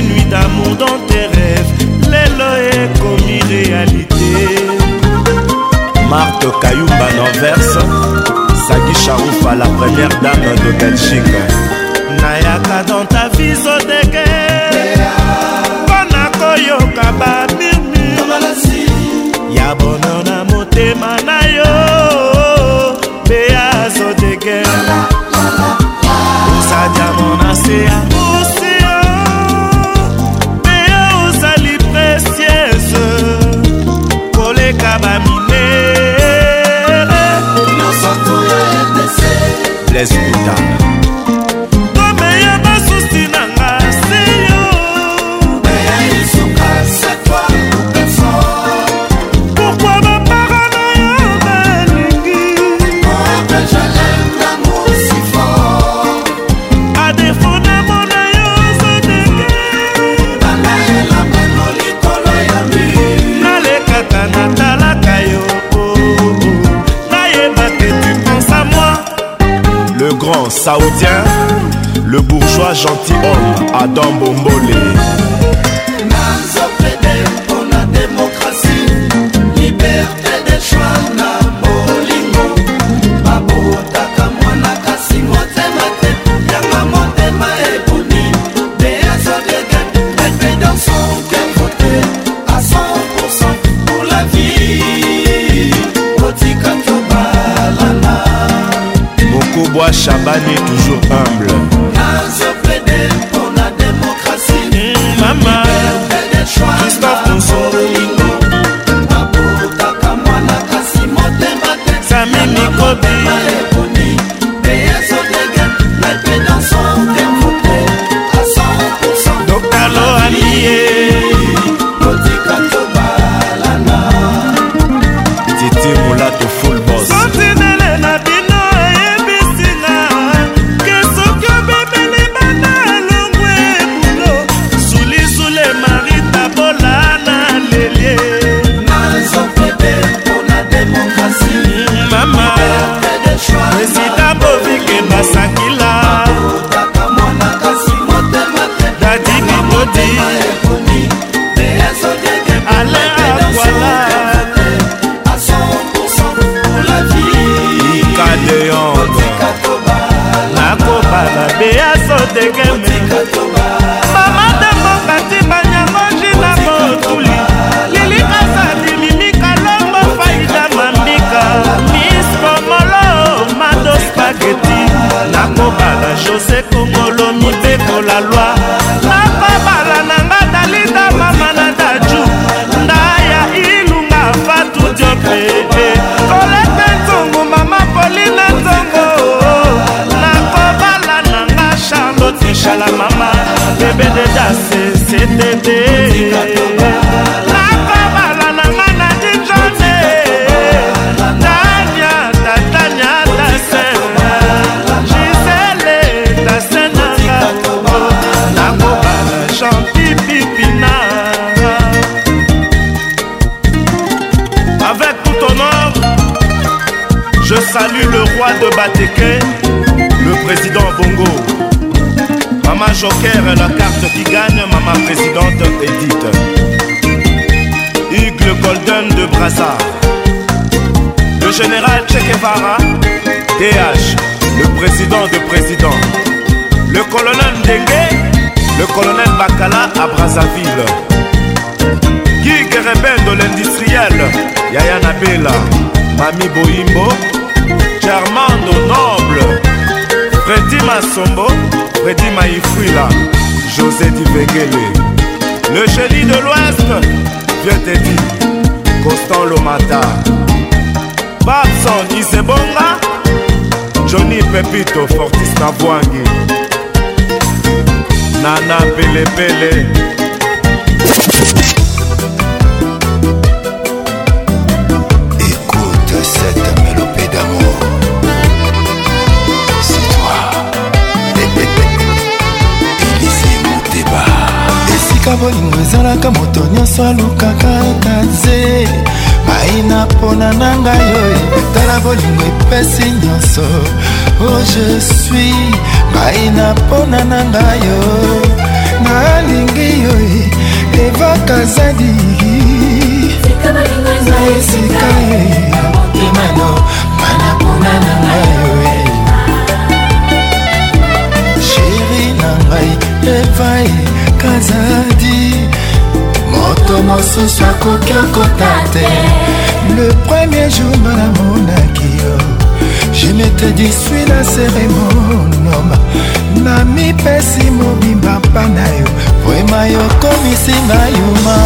des nuits d'amour dans tes rêves lelo ekomi réalité marthe kayumba norverse sagi charoufa la première dame de belgique nayaka dans ta vie zodeke mpo na koyoka ba Adam Bombo brazzaville gig rebendo l'industriel yaya nabela mami boyimbo germando noble fredi masombo fredi maifwila josé divegele le génie de l'ouest vieux tedi constant lomata babson isebonga johnny pepito fortis nabwangi nana pelepele écoute cette mélopée d'amour c'est toi elise moteba esika bolingo ezalaka moto nyonso alukaka ata nze baina mpona na ngai oyo etala bolingo epesi nyonso o oh, je suis ngai na mpona na ngai yo nalingi yo e, evaka zadi na esika ye emano mana mpona na ngai yo e. sheri na ngai evai kazadi moto mosusu akoki okota te le premier jour nanamonaki yo je ne te disui na seremonoma na mipesi mobimba mpa na yo vrema yokomisinga yuma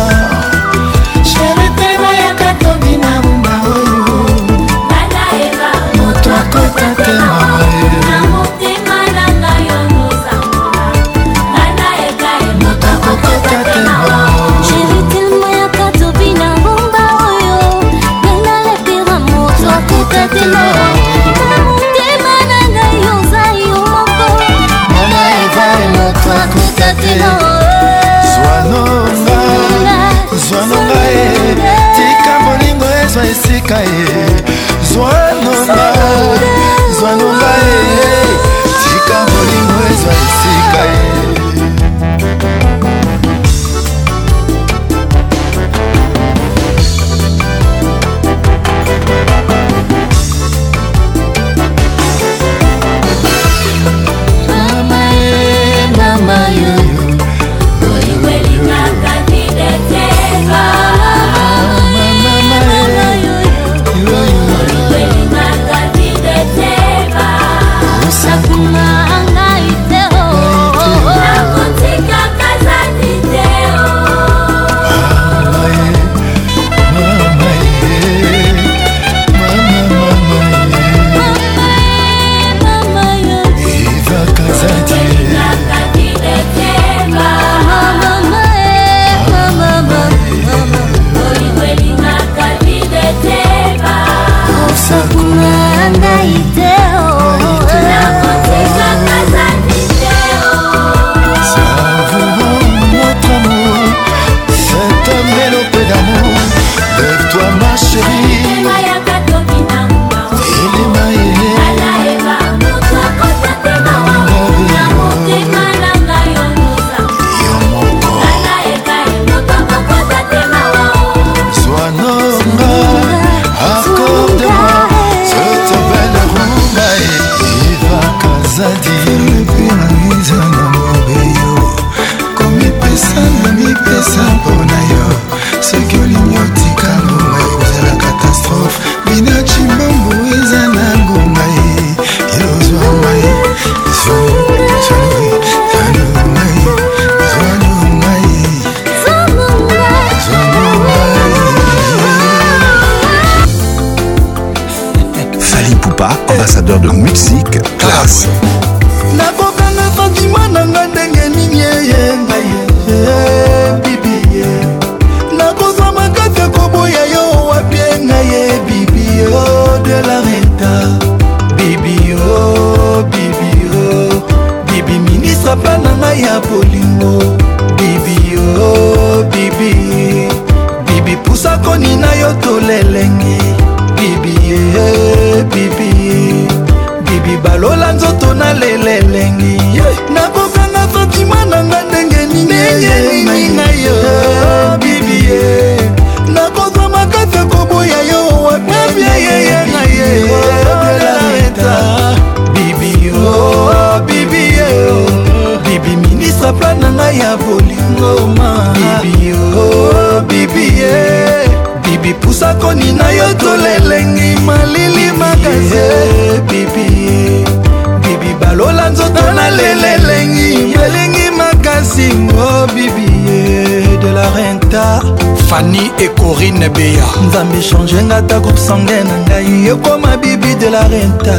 nzambe change nga ta kosange na ngai ekoma bibi de la renta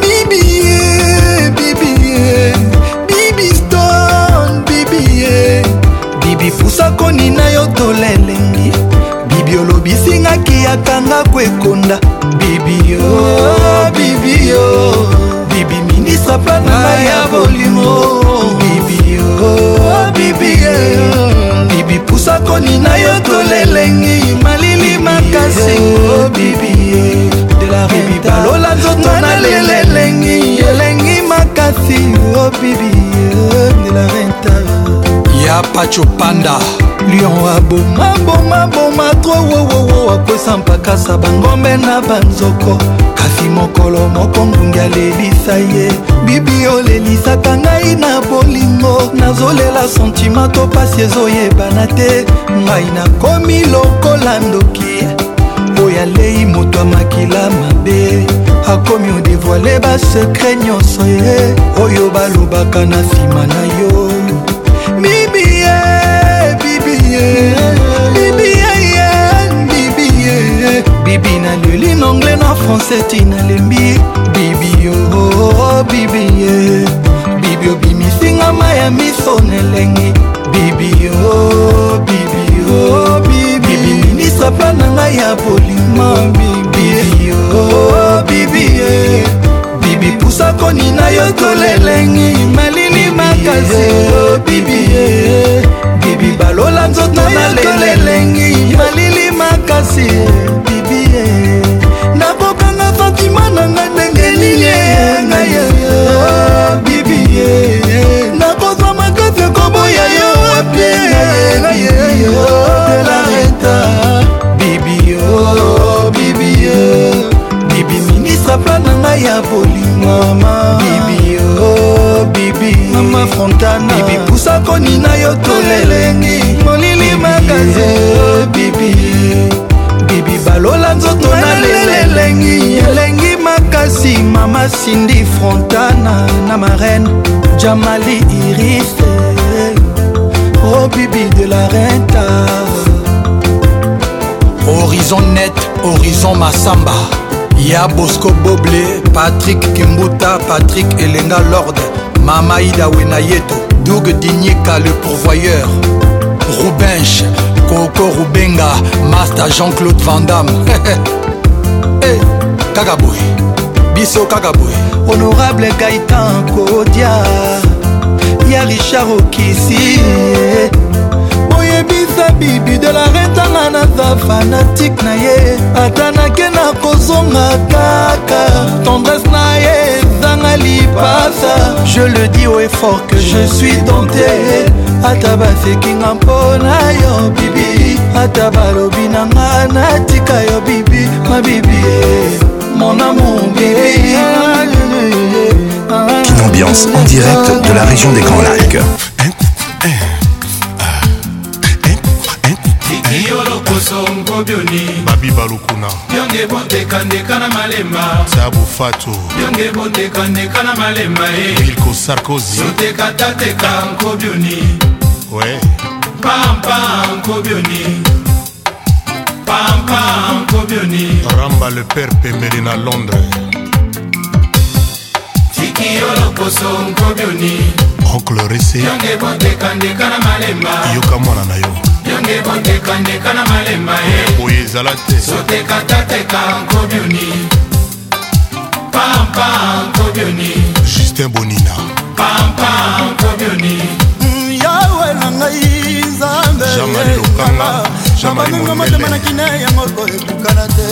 bibie bibie bibi stone bibie bibi pusa konina yo tolelengi bibi olobisingaki akanga kwekonda bibio bibio bibi ministre plana ya bolimo bakoni na yo tolelengi malili makasi obibi bibi balola nzoto na lelelengi elengi makasi obibi ya pacho panda lion abomabomaboma tro wowowo akwesa mpakasa bangombe na banzoko kasi mokolo moko ngungi alelisa ye bibi olelisaka ngai na bolingo nazolela sentima to pasi ezoyebana te ngai nakomi lokola ndoki oyo alei moto amakila mabe akomi odevoile basekre nyonso ye oyo balobaka na nsima na yo bibi ye bibi ye bibi naleli na anglais na français ti nalembi bibi yo oh, oh, oh, bibi ye bibi obimisinga ma ya miso nelengi bibi yo oh, bibi yo oh, oh, bibi ministre pla na ngai ya polima bibi yo oh, bibi ye bibi pusa koni na yo tolelengi malini makasi oh, bibi ye bibi balola nzoto na lelengi malili makasi bibi ye nakokanga fantima na ngai ndenge nini ngai ye oh, bibi ye nakozwa makasi ekoboya yo wapi ngai ye oh. wana na marraine jamali iris oh bibi de la renta horizon net horizon masamba ya bosco boble patrik kimbuta patrik elenga lord mama ida wenayeto doug dinyika le pourvoyeur rubenche koko rubenga master jean-claude vandam hey, eh, eh, kaka boye biso kaka boye honorable gaitan kodia ya richard okisi eh. oyebisa bibi de la retanga naza fanatike na ye ata nake na kozonga kaka tendresse na ye ezanga lipasa je le dis au effort que je suis tenté ata basekinga mpona yo bibi ata balobi na nga natika yo bibi mabibi eh, mon amour bibi ambiance en direct de la région des Grands Lacs. songo bioni babi balukuna yonge bondekandeka na malema sabufato yonge bondekandeka na malema e milko sarkozy sotekatateka nko pam we pampa pam kobioni, pampa nko ramba le père pembeli londres maliki yo lokoso nkobyoni oncle rese yonge bondekandeka na malema yoka mwana na yo yonge bondekandeka na malema ye eh. boye ezala te sotekateka nkobyoni pampa nkobyoni justin bonina pampa nkobyoni yawe na ngai nzambebanenga motema na kine yango koebukana te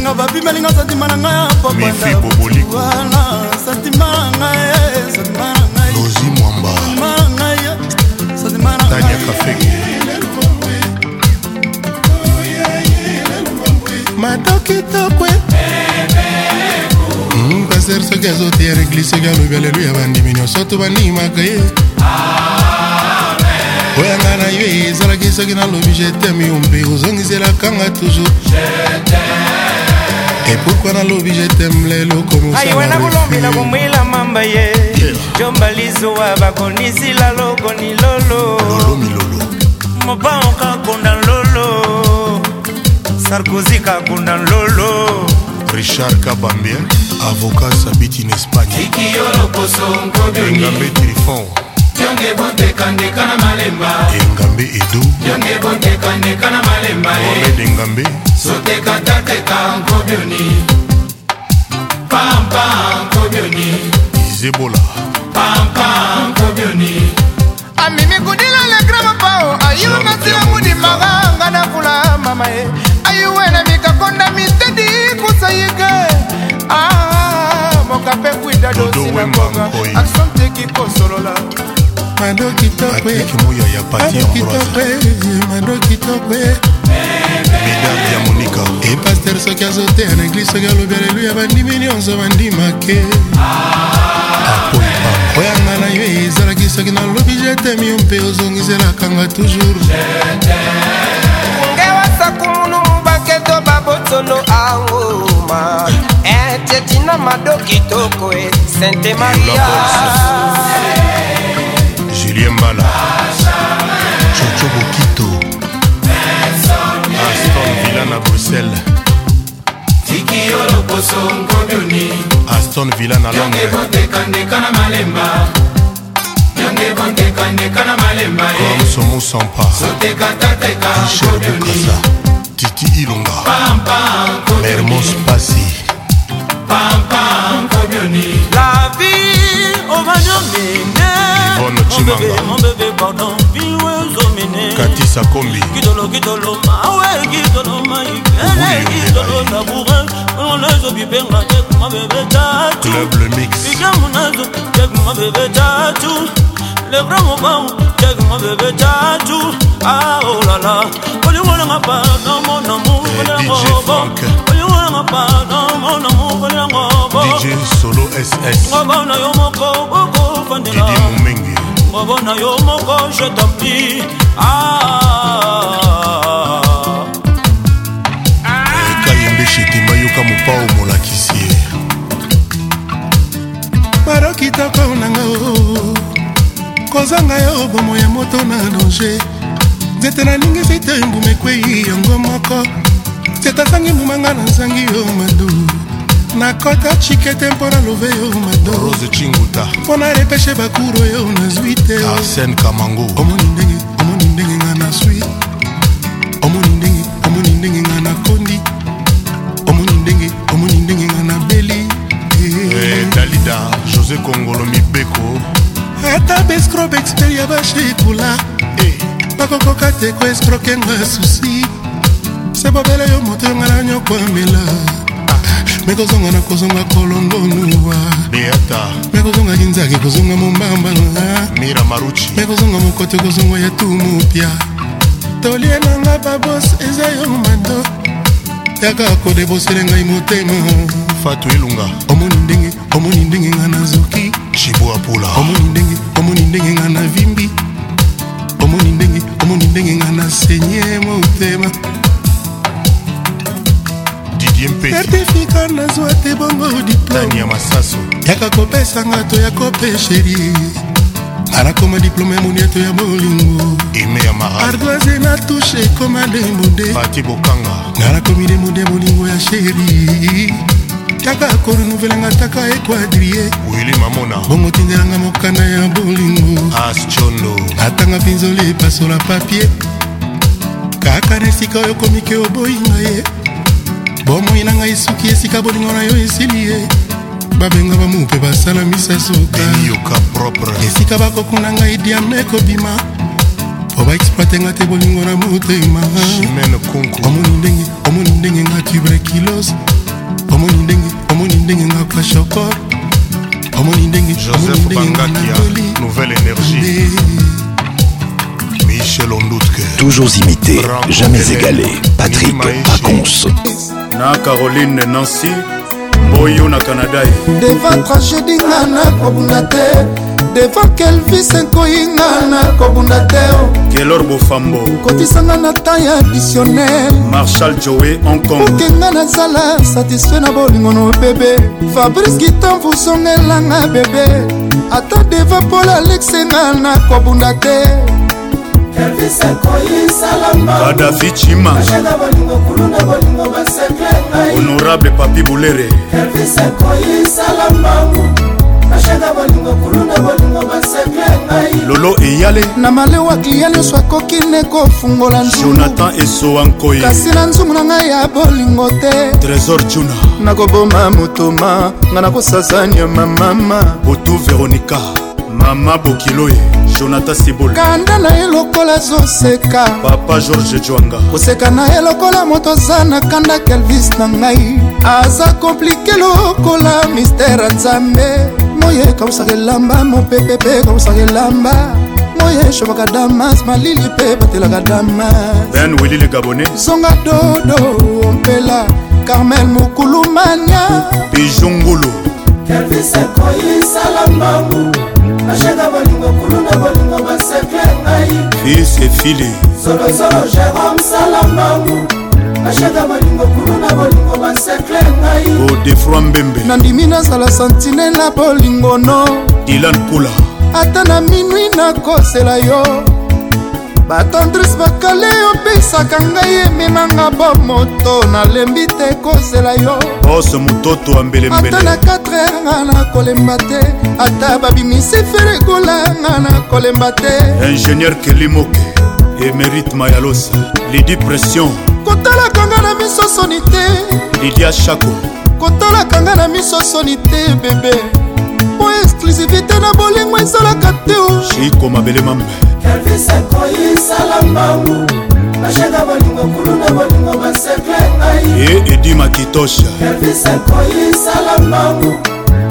nga babimelinga santima na ngai apopandaaana santima na ngai santima na ngai santima na ngai santima na ngai mato kitokwe hmm, paster soki azoteya reglise soki alobi aleluya bandimi nyonso to bandimaka ye ah. oya ngai na yo ezalaki soki nalobi jeteme yo mpe ozongiselakanga toujours epurkua nalobi jeteme lelo komosaiwe nakolombela komwela hmm. mamba ye jombalizuwa bakonisila loko ni lolo mobanka kunda lolo sarkozi kakunda lolo richard kabambie avocat sabitine espagne engambe telefone yonge bontekandeka na malemba engambe edo yonge bontekandeka na malemba eh. mohamed engambe sotekatateka nkobioni pampa nkobioni izebola pampa nkobioni amimi kudila legrama pao ayu nasila mudimaka nga na fula mama ye eh. ayu wena mikakonda mitedi kusayike ah, mokape kwida dosimakonga aksanteki kosolola mando kitokmando kitokwe medam ya monika epaster soki azoteya na eglize soki alobi aleluya bandimi nyonso bandimake oyanga na yo ezalaki soki nalobi jetemi yo mpe ozongiselakanga toujours nge wasakumunu mubaketo babotono aoma etetina mado kitoko e eh, sante maria julien mbala coco bokito aston villa na bruxelles tikiyo lokoso nkoduni aston villa na londres bondekandeka na malemba yange bondekandeka na malemba komsomu eh. sampa sotekatateka nkoduni titi ilunga mermos pasi pampa nkoduni la vie katisa kombi kidolo kidolo mawe kidolo maibele kidolo labourin onazobipenga tekuma bebe tatu bikamu nazo tekuma bebe tatu lebramo bau tekuma bebe tatu aolala oliwolanga pa nomonomu olangobo nanga pardon na mokoli yango solo ss ngoba na yo moko okofandela ngoba na yo moko je tampi ah. kayembe shetemba yoka mopao molakisi ye baro kitoko nanga kozanga yo bomo ya moto na danger nzete nalingisi te mbuma ekwei yango moko teta nzangi momanga na nzangi yo madu nakota chikete mpo na love yo madorose chinguta mpo na repeshe bakuro yo nazwi te arsen kamango omoni ndenge omoni ndenge nga na swi omoni ndenge omoni ndenge nga na kondi omoni ndenge omoni ndenge nga na beli eh, dalida josé kongolo mibeko ata bescrobe experia bashekula eh. bakokoka te koescroke nga susi se bobela yo moto yo ngai na nyoko emela me kozonga na kozonga kolongonuwa me kozonga kinzaki kozonga mombambanga me kozonga mokoto kozonga ya tumupya tolie nanga babos eza yo mando yaka kodebosele ngai motema fatu ilunga omoni ndenge omoni ndenge ngai nazoki shibuapula omoni ndenge omoni ndenge ngai na vimbi omoni ndenge omoni ndenge ngai nasenye motema olivier mpesertifika nazwa te bongo diplome ya masaso yaka kopesanga to ya kopesheri anakoma diplome monieto ya bolingo ime ya mara ardoise na tushe ekoma ndemonde pati bokanga nanakomi ndemonde bolingo ya sheri kaka korenuvelanga taka ekuadrie wili mamona bongo tindelanga mokanda ya bolingo ascondo atanga pinzoli epasola papie kaka na esika oyo komiki oboyinga ye bomoi na ngai soki esika bolingo na yo esili ye babenga bamupe basala misasukayoka propre esika bakokuna ngai diame kobima po baexploitenga te bolingo na motema omoni ndenge omoni ndenge nga tuberculose omoni ndenge omoni ndenge nga kwashokor omoni ndenge joseph bangakia nouvelle énergie Michel Ondoutke. Toujours imité, jamais égalé. Patrick Pacons. na caroline nancy mboyo na canada deva tragédie nga na kobunda te deva kelvis ekoyinga na kobunda te kelor bofambo kotisanga na ta ya dictionnaire marshal joe hong kong okenga nazala satisfait na bolingo no bebe fabrice gitan vusongelanga bebe ata deva pol alexenga na kobunda te kadafi cima honorable papi bulere lolo eyale na malewa klia nyonso akoki ne kofungola jonathan esowa nkoi kasi na nzungu na ngai ya bolingo te trésor juna nakoboma motoma ngai nakosasa nyama mama botu veronika mama bokiloye jonathan sibol kanda na ye lokola azoseka papa george jwanga koseka na ye lokola moto aza na kanda kelvis na ngai aza komplike lokola mistere nzambe moye ekawusaka elamba mopepe mpe ekawusaka elamba moye eshobaka damas malili mpe batelaka damas ben wili le gabonais zonga dodo ompela carmel mokulumania bijongolo kelvis ekoyisalambangu asheka bolingo kulu na bolingo basekle ngai isefile solosolo jérome salambangu asheka bolingo kulu na bolingo basekle ngai odefroi mbembe nandimi nazala santine na bolingono dilan pula ata na minwi nakosela yo batandrise bakale opesaka ngai emenanga bo moto nalembi te kozela yo ose mototo ambeleata na 4 yanga nakolemba te ata babimisi ferekola yanga nakolemba te ingénieur kelimoke emerite mayalosa lidi pression kotalakanga na miso soni te lidia shako kotalakanga na miso soni te bebe po exclusivité na bolingo ezalaka te chiko mabele mambe elvis ekoyi sala mbangu bashenga bolingo kulu na bolingo basekle ngai ye edi makitosha elvis ekoyi sala mbangu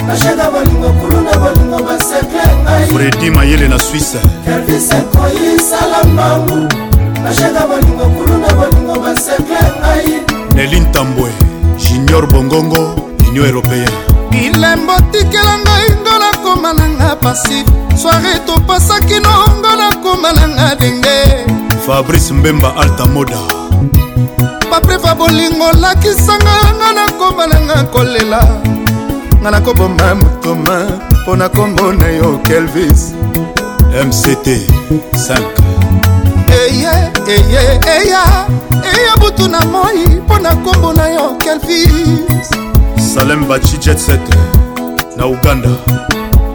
bashenga bolingo kulu na bolingo basekle ngai fredi mayele na swisse elvis ekoyi sala mbangu bashenga bolingo kulu na bolingo basekle ngai nelin tambwe junior bongongo union européen bilembo tikela ngai ngo nakoma na pasi soare topasaki nongo nakoma nanga denge fabrice mbemba alta moda paprefa bolingo olakisanga nga nakoma nanga kolela nga nakoboma motoma mpo na nkombo na yo kelvis mct 5 eye eye eya eya butu na moi mpo na nkombo na yo kelvis salem bachi jet set na uganda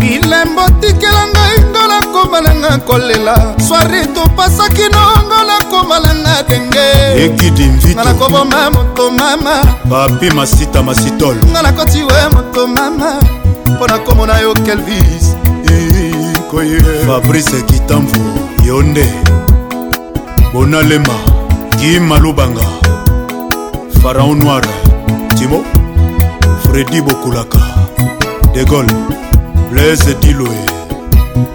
bilembo tikela ngai ngola komalanga kolela swari topasaki nongola komalanga denge ekidimvitnga nakoboma moto mama papi masita masitol nga nakoti we moto mama mpo na komona yo kelvis fabrice kitamvu yo nde bonalema kimalubanga faraon noir timo fredi bokulaka de gaulle Blaise Diloé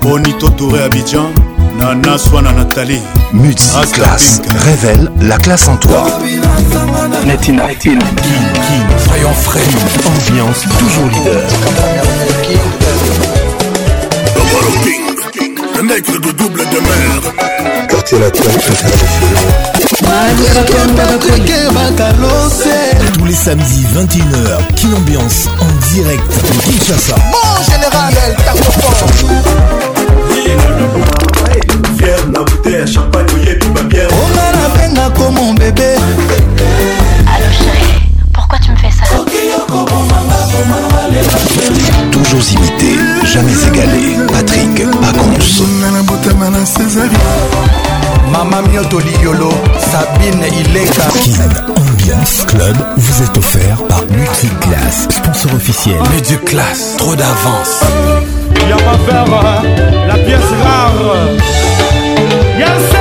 Bonito Touré Abidjan Nana Swana Nathalie Musique classe révèle la classe en toi Netina King King Frayant frais Ambiance toujours leader Le de double de Quartier latin Tous les samedis 21h King Ambiance en direct Kinshasa. Mon général El Fier na bouteille à champagne oyebi babière onga na benga ko mon bébé Allô chérie, pourquoi tu me fais ça Toujours imité, jamais égalé Patrick Pacons Mama Mioto Liolo, Sabine Ileka Kin Club vous est offert par Multiclass, sponsor officiel. Multiclass, trop d'avance. Il a pas faire euh, la pièce rare. Y'a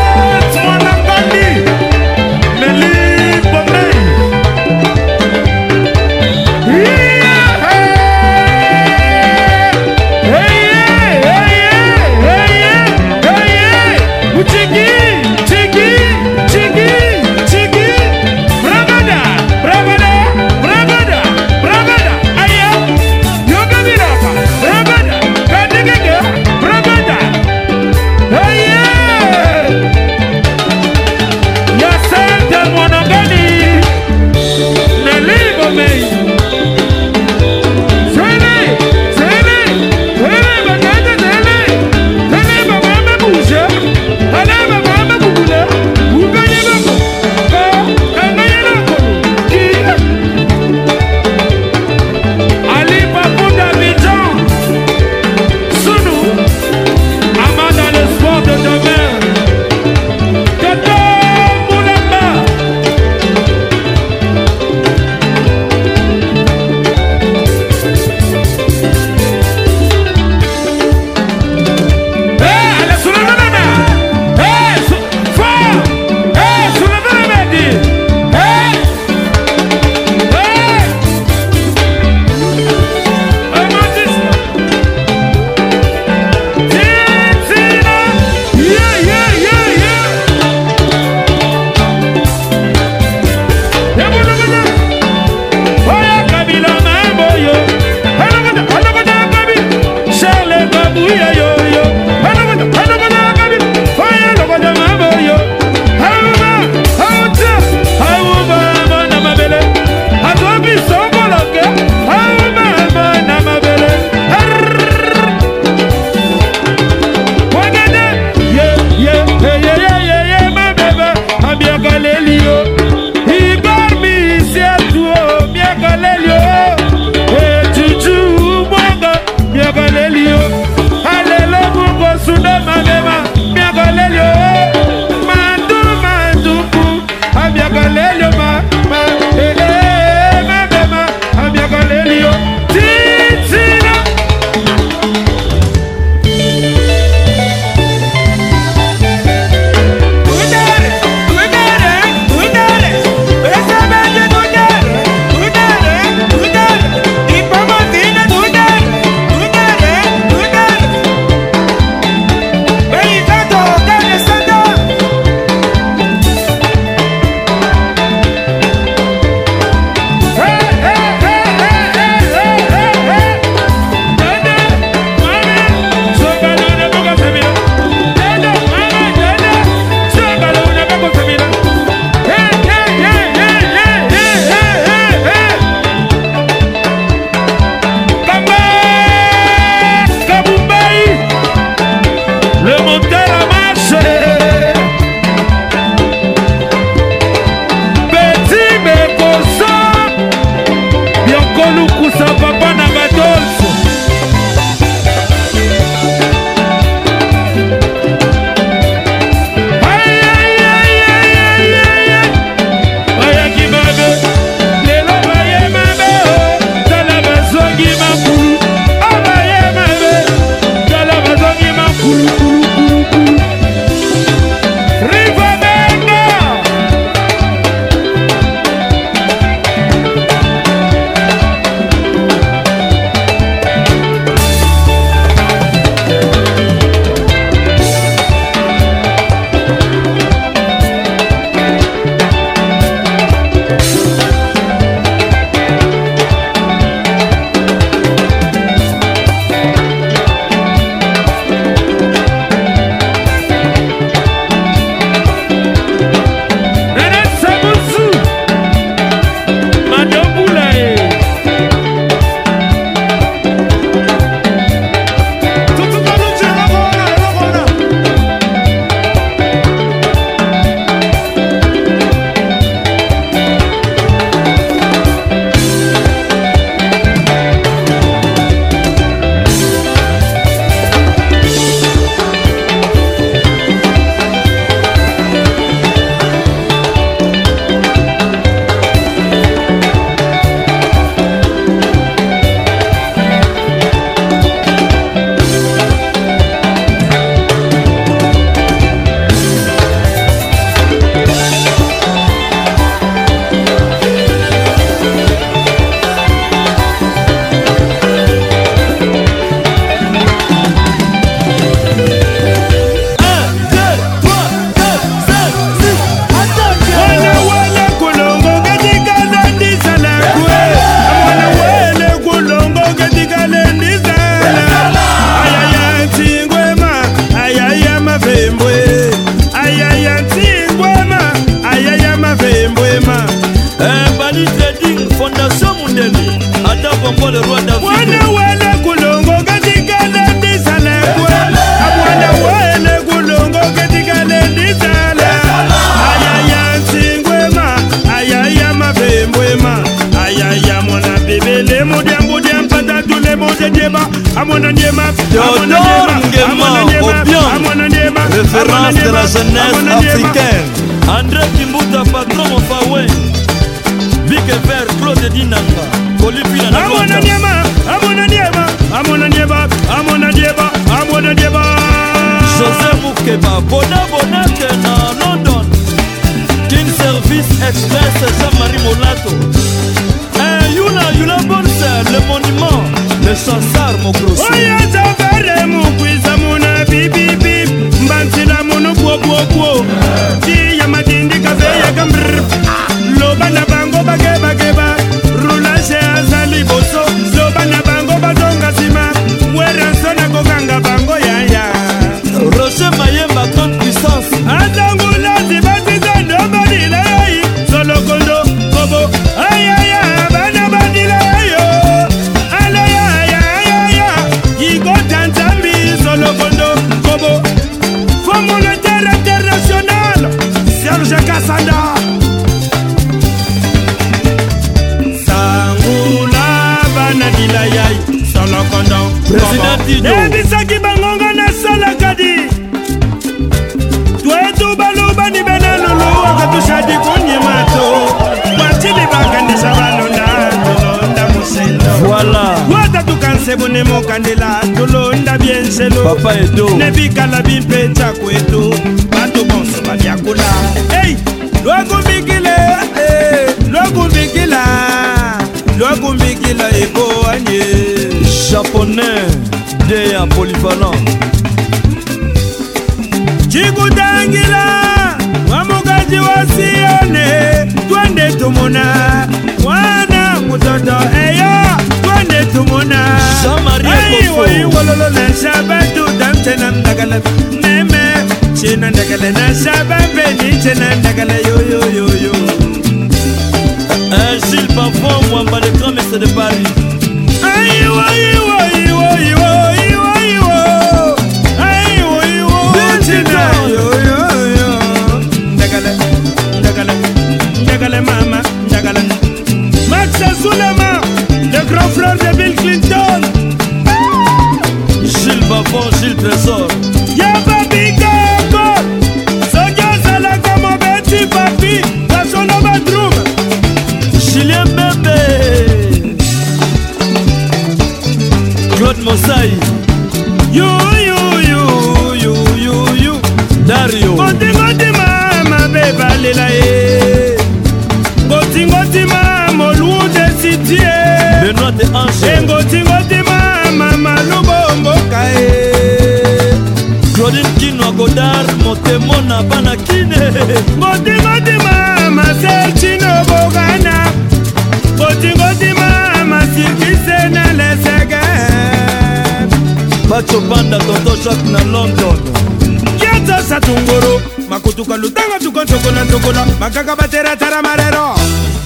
akaka bateratara marero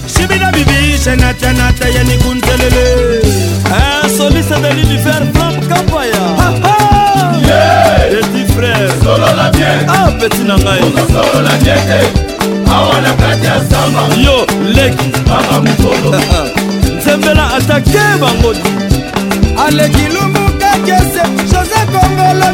sibina bibi senatanata yanikuntelele eh, soliste de l'univers Franck Kapaya yeah. Petit frère Solo la bien Ah petit nangai Solo la bien Awa na kati ya samba Yo leki Mama mukolo Nzembela atake bango Aleki lumu kakese Jose Kongolo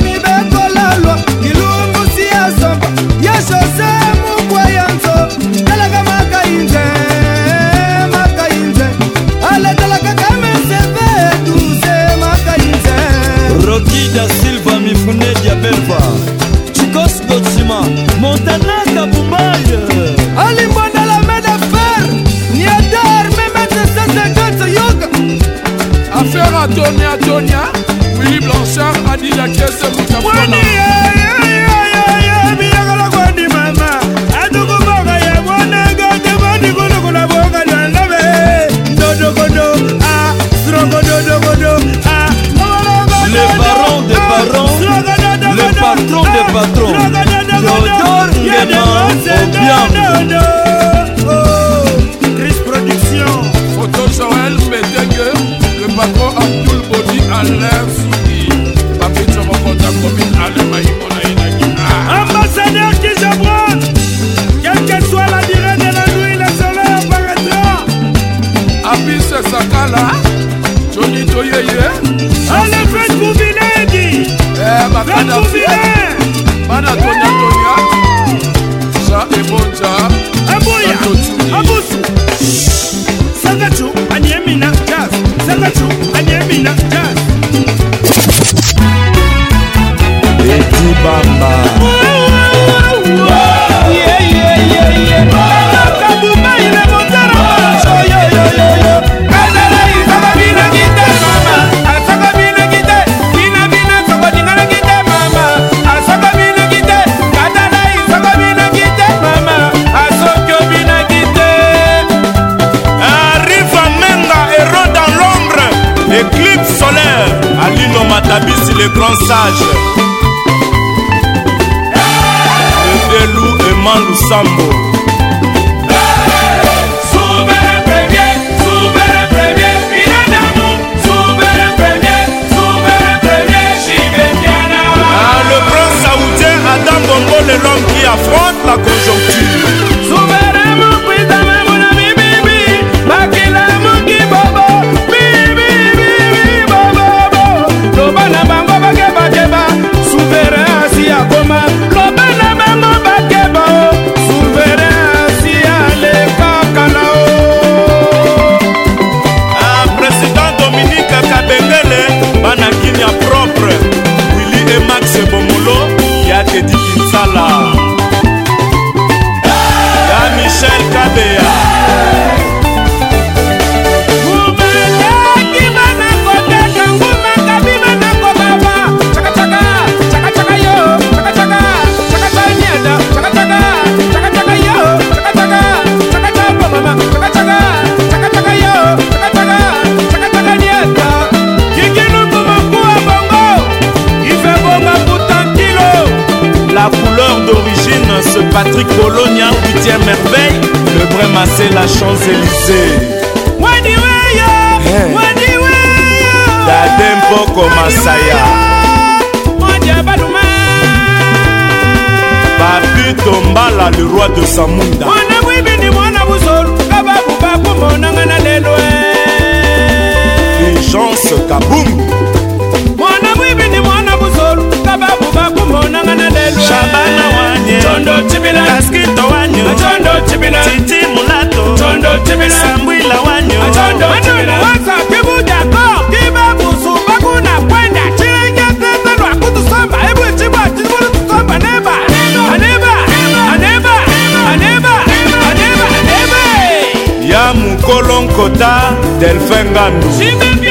baby.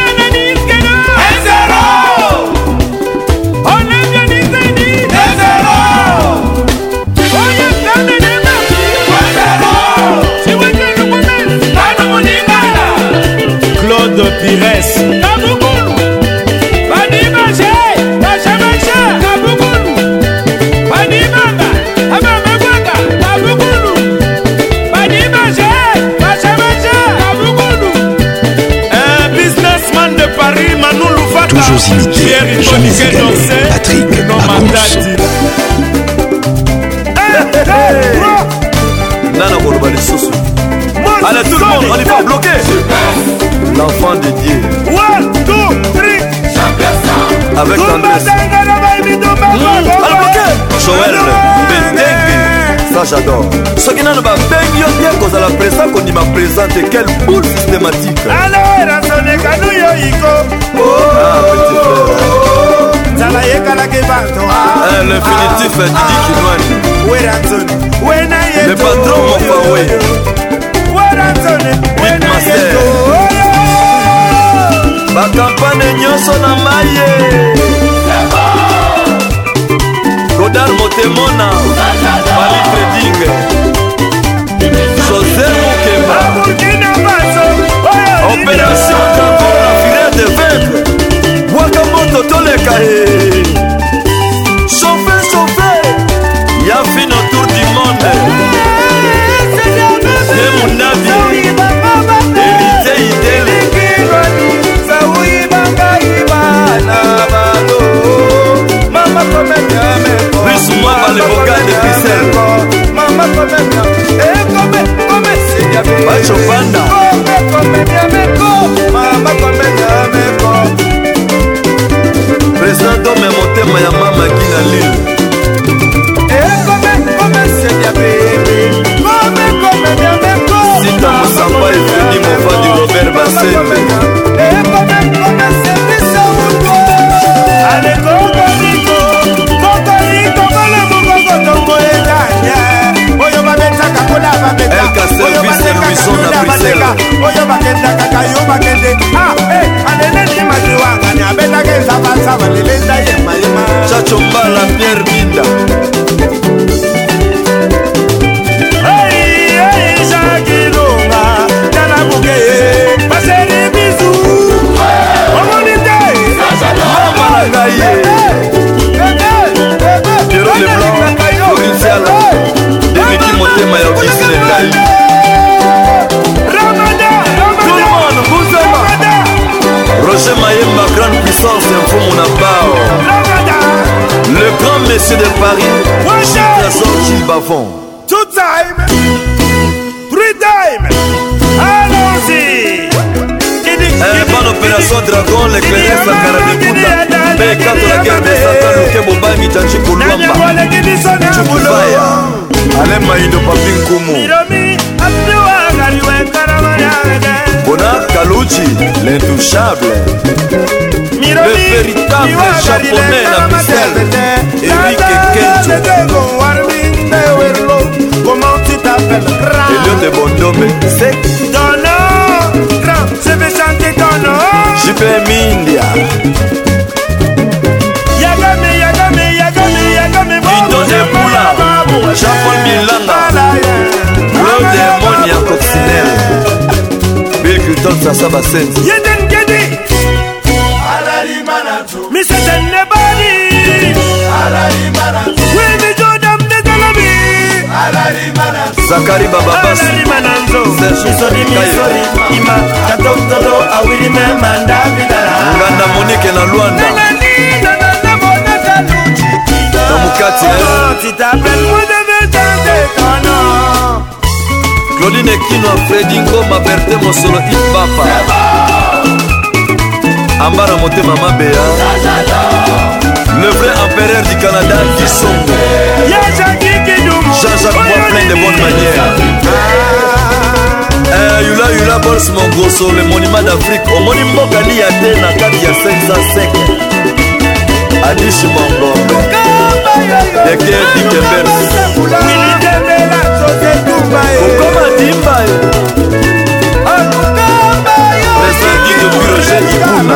jamais égalé Patrick Akonso Allez tout le monde, on n'est pas bloqué L'enfant de Dieu 1, 2, 3 Avec André mmh. Joël ça j'adore. Ce qui n'a pas bien mieux bien qu'on la présente, qu'on m'a présenté. Quelle boule systématique. Alors, on est on New York. nayekanaki bato ah, ah, eh, le finitif didi kinwani weranzon wena le patron mofawe weranzone wena bakampane nyonso na maye godar motemona chaponel na misel erike kentueliote bondombe jpm india indone pula jean-paul milanga claude monia coccinelle bill clinton sasa basenzi wemi jodam dezalabi zakari bababasalalima na nzoima katokutolo awilime mandavidalanganda monike na lwanda na mukati eh. oh, claudine kino fredi ngoma berte mosolo ipapa ambara motema mabeya le vrai empereur du Canada, Kisongo. Jean-Jacques boit plein de bonnes manières. Eh, yula yula bols mongoso le monima d'afrique omoni mboka liya te na kati ya 505 adishi mongombe yeke dikemberokoma dimbae eh. presidenti de bureau je ibuna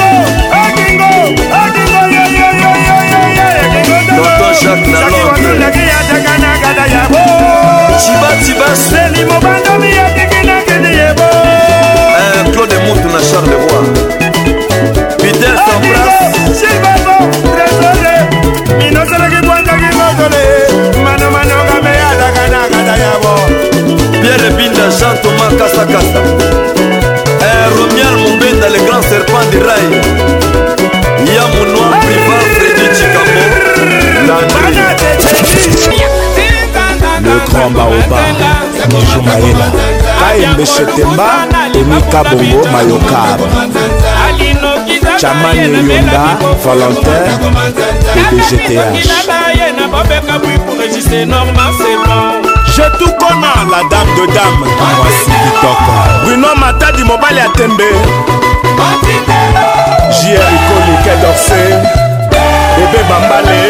seli mobandomi akeki nakende yebo eh, claude mut na charles roi peter sambras silvano tresore minoselaki bwandaki mokole manomanonga meyalaka na kata yabo pierre binda jean thomas kasakasa eh, romial mombenda le grand serpent du rai baoba niju mayela kaembeshetemba tonika bongo mayokar chamane yonda volontaire pdgth je tout kona la dame de dame voici kitoko bruno matadi mobali ya tembe jr ikoli kedorse bebe bambale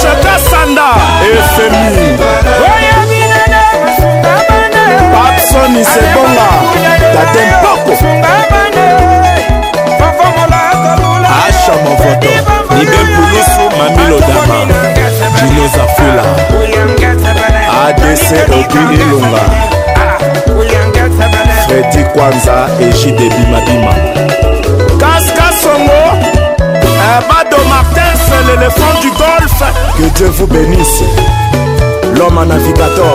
serge kasanda efemi babsoni sebonga tate mpoko asha movoto libepulusu mamilodama dinozafula adc obi ilunga fredi kwanza ejide bimabima l'éléphant du golfe. Que Dieu vous bénisse. L'homme à navigateur.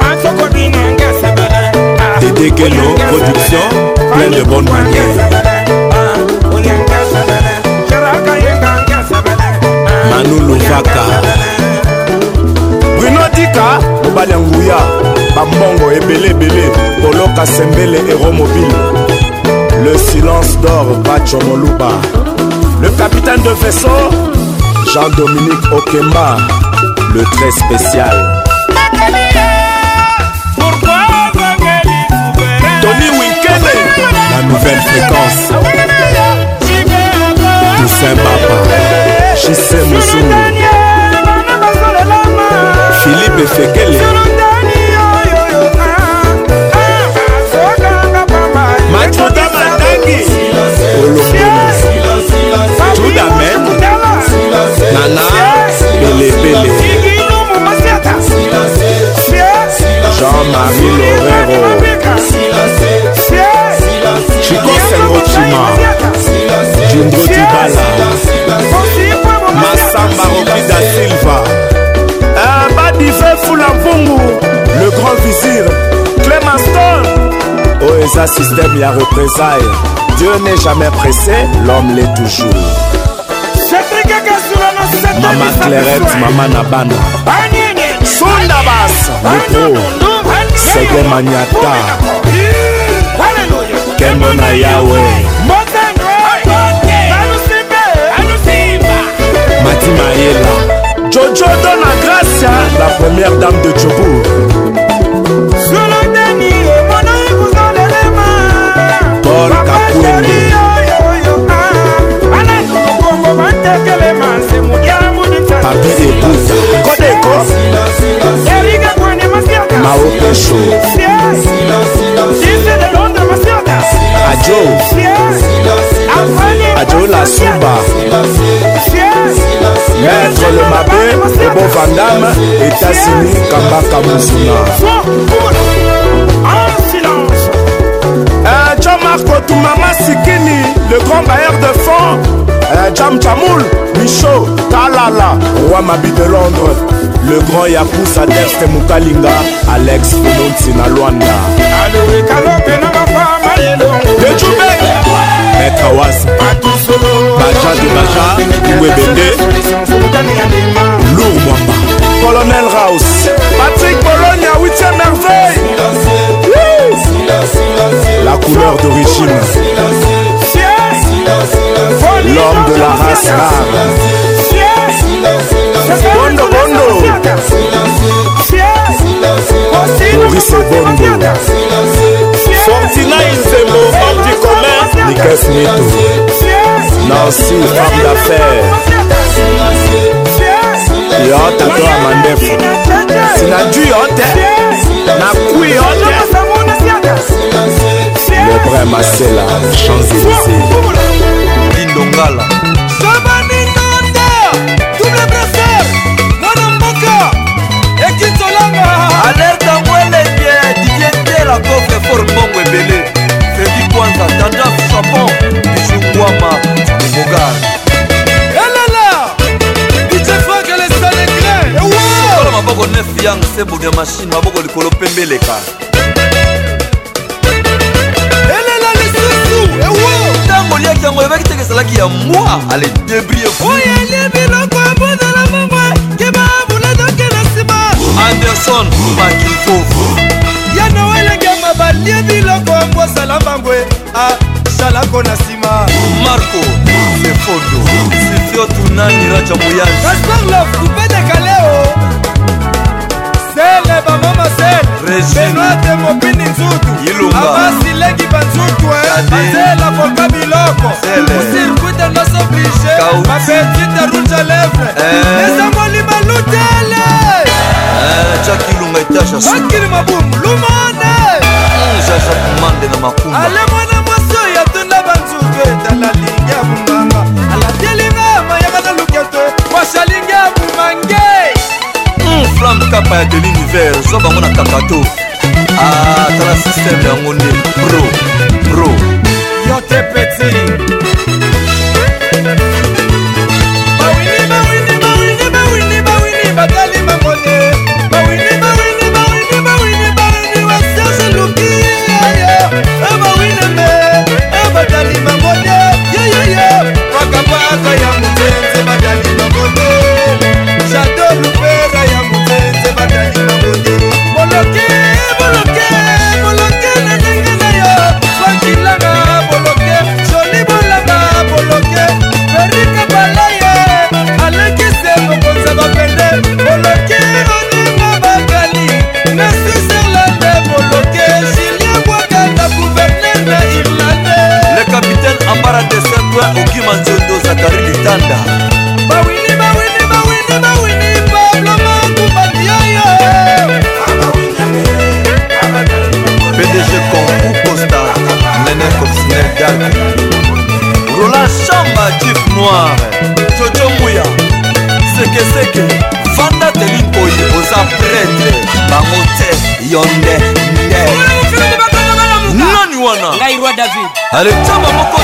Ah, Dédé Keno, production, ah, plein de bonnes manières. Ah, Manu Luvaka. Bruno Dika, mobali ya nguya, bambongo ebele-ebele, koloka sembele aéromobile. Le silence d'or, Bacho Moluba. Le capitaine de vaisseau, Jean-Dominique Okemba, le très spécial. Tony Winkele, la nouvelle fréquence. Toussaint Papa, Chissé Moussou, Philippe Efekele. Maître Olo Colombo, nana Jean-Marie Lorero Chico Sengotima Jumbo Tibala Massamba Silva Badife Fungu Le Grand Vizir Stone Oesa oh, système ya représailles Dieu n'est jamais pressé, l'homme l'est toujours mama clarette mama na bana sondabas mikro sege manyata kembo na yawe mati mayela jojo do na gracia la première dame de jobour paul kapweni papi ebunda kodeko mao pesho ajo ajo la suba maître le mabé ebo vandame etasini kambaka mosuna john marco tumama sikini le grand bailleur de fonds euh, Jam Jamoul, Michaud, Talala, Roi Mabi de Londres, le grand Yakusa Dexte Mukalinga, Alex Fononti na Luanda. De Djoubé, Maître Awas, Baja de Baja, Ouébende, Lourd Mwamba, Colonel Raus, Patrick Bologna, 8e merveille. La couleur d'origine. l'homme de la race rare. Bondo Bondo. Maurice Bondo. Fortina Inzembo, femme du commerce. Nicas Mito. Nancy, femme d'affaires. yo tato amandefu sinaju yo te nakui yo te le vrai masela champs-élysées longala sabaninonda double braser mwana mboka ekinzolanga alerta mwelenge didientela kofre for mbongo ebele fredi kwanza tandaf japon bijukwama mogar elala bicefrakelesalegrela maboko nef yang sebudi ya mashine maboko likolo pembeleka elela lisusu ewa oliaki yango ebaki teke ezalaki ya mwa ale debrie oyeli biloko ebondela mongwa keba buladokena nsima anderson makifo ya noelengema balie biloko ambwasala mbangwe asalako na nsima marco sefondo sifio tunani raja moyai kasar la kupe de kaleo sele bamama sele benoate mobini nzutu abasilengi banzutu eh. banzela foka biloko osirkuite noso blige mapetite rouge a lèvre ezangoli balutele akili mabumu lumone ale mwana mwasi oyo atunda banzutu etala eh, lingi ya mungu flamme kapa ya de l'univers zwa bango na kakato atala systeme yango nde pro pro yo te petit Dalima ale taba moko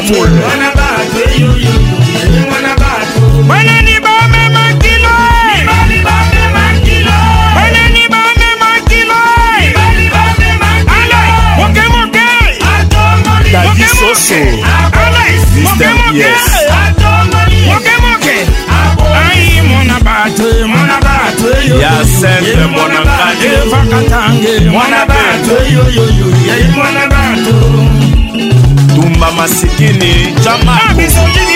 Liverpool Bwana ni bame makilo Bwana ni bame makilo Bwana ni bame makilo Bwana ni bame makilo Moke moke Daddy Soso Mr. Yes Moke moke Ai mwana batwe mwana batwe Yasen mwana batwe Vakatange mwana batwe Mwana batwe masikini jamaa ah,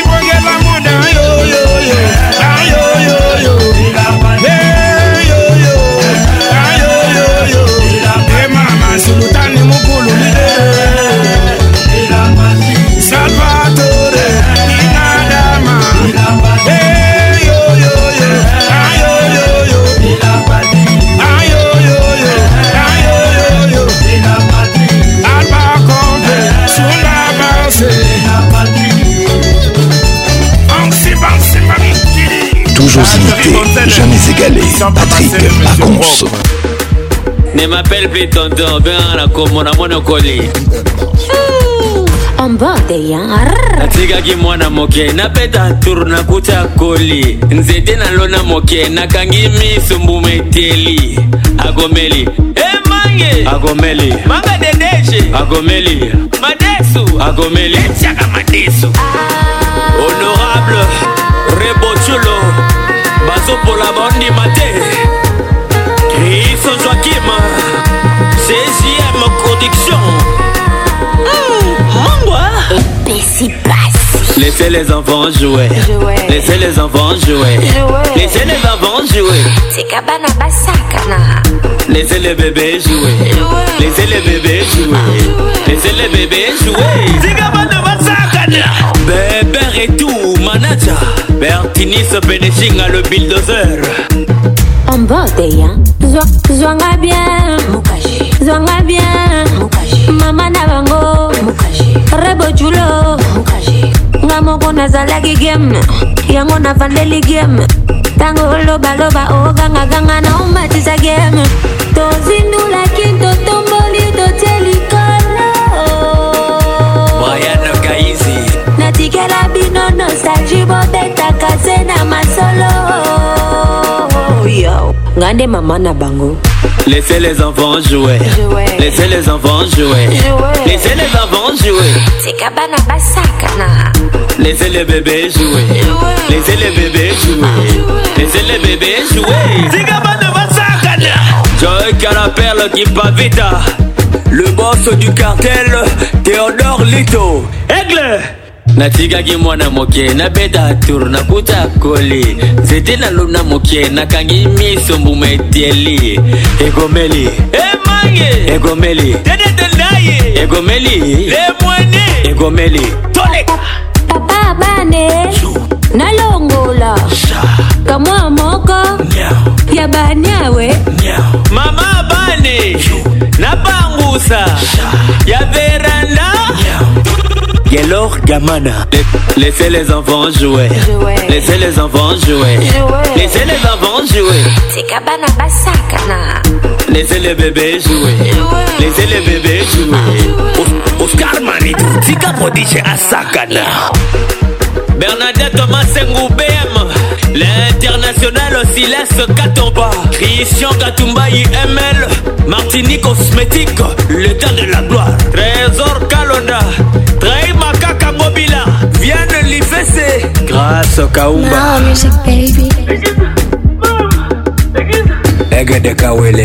sénégalais Patrick Pacons. Ne m'appelle plus tonton, viens la comme mon monocoli. ambode ya natikaki mwana moke napeta tour nakuta koli nzete nalona moke nakangi miso mbumeteli agomeli emange agomeli manga dedeje agomeli madesu agomeli etiaka madesu ah. honorable bazopola baondima te kriso joakim cgm production hmm, mangwa pesi pasi Laissez les enfants jouer. jouer. Laissez les enfants jouer. jouer. Laissez les enfants jouer. Laissez les bébés jouer. jouer. Laissez les bébés jouer. Laissez les bébés jouer. Ken Bébé Retou, manager Bertinis Benechinga, le bulldozer amboteya eh, zwanga bien zwanga bien mama na bango rebo julo nga moko nazalaki game yango navandeli game ntango olobaloba ogangaganga naumatisa game tozindula Gande maman na bango. Laissez les enfants jouer. Laissez les enfants jouer. Laissez les enfants jouer. Tikabana basakana. Laissez les bébés jouer. Laissez les bébés jouer. Laissez les bébés jouer. Tikabana basakana. Joy Carapelle qui pavita, Le boss du cartel, Théodore Lito. Aigle! natikaki mwana moke nabeta tour nakuta koli nzete nalona moke nakangi miso mbuma eteli egomeli emange egomeli dedetendaye egomeli lemwene egomeli toleka papa bane nalongola kamwa moko ya banyawe mama bane napangusa ya veranda Nyao. Yelor Gamana. Laissez les enfants jouer. Laissez les enfants jouer. Laissez les enfants jouer. Tikabana Basakana. Laissez les bébés jouer. Laissez les bébés jouer. Oscar Manitou, Tika Prodige Asakana. Bernadette Thomas BM. L'international Silas Katomba. Christian Katumba IML. Martini Cosmétique. Le temps de la gloire. Trésor Kalonda. Trésor Yann Lipessé Grâce Kaumba music baby Ega de Kawele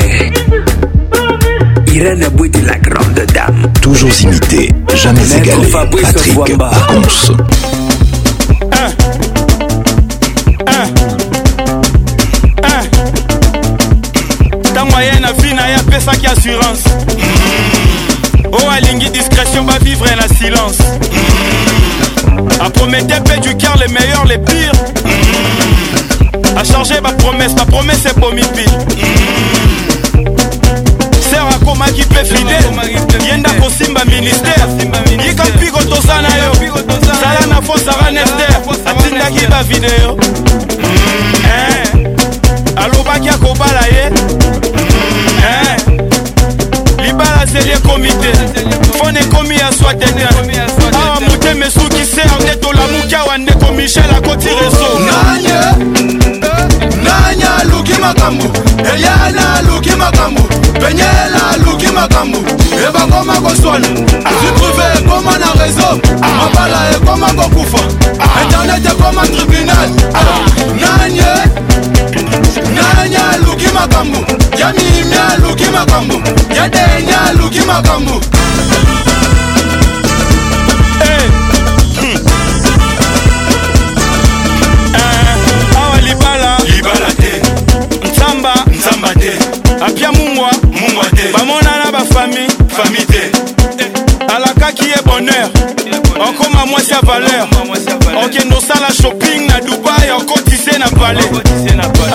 Irène Bouti la grande dame Toujours imité, jamais Maître égalé Fabrice Patrick Wamba. Pacons ah. ah. ah. ntango aye na vi na ye apesaki assurance oyo oh, alingi discrétion bavivre na silence A promettait paix du cœur, les meilleurs, les pires. Mmh. A chargé ma promesse, ma promesse est promis pile. Sœur akomaki mpe fidèle yenda kosimba ministère yika mpiko toza na yo sala na fo sara nester atindaki bavideo eh. alobaki akobala ye eh. libala zeli ekomi te fone ekomi ya swatete awa mesukise ya ndeko lamuki awa ndeko michel akoti reso nanye nanye aluki makambo eliana aluki makambo penyela aluki makambo ebakoma koswana viprive ekoma na rezo mabala ekoma kokufa internet ekoma tribunal nanye nanye aluki makambo ya mimi aluki makambo ya denya aluki makambo ya valeur okende osala shopping na dubai okotise na pale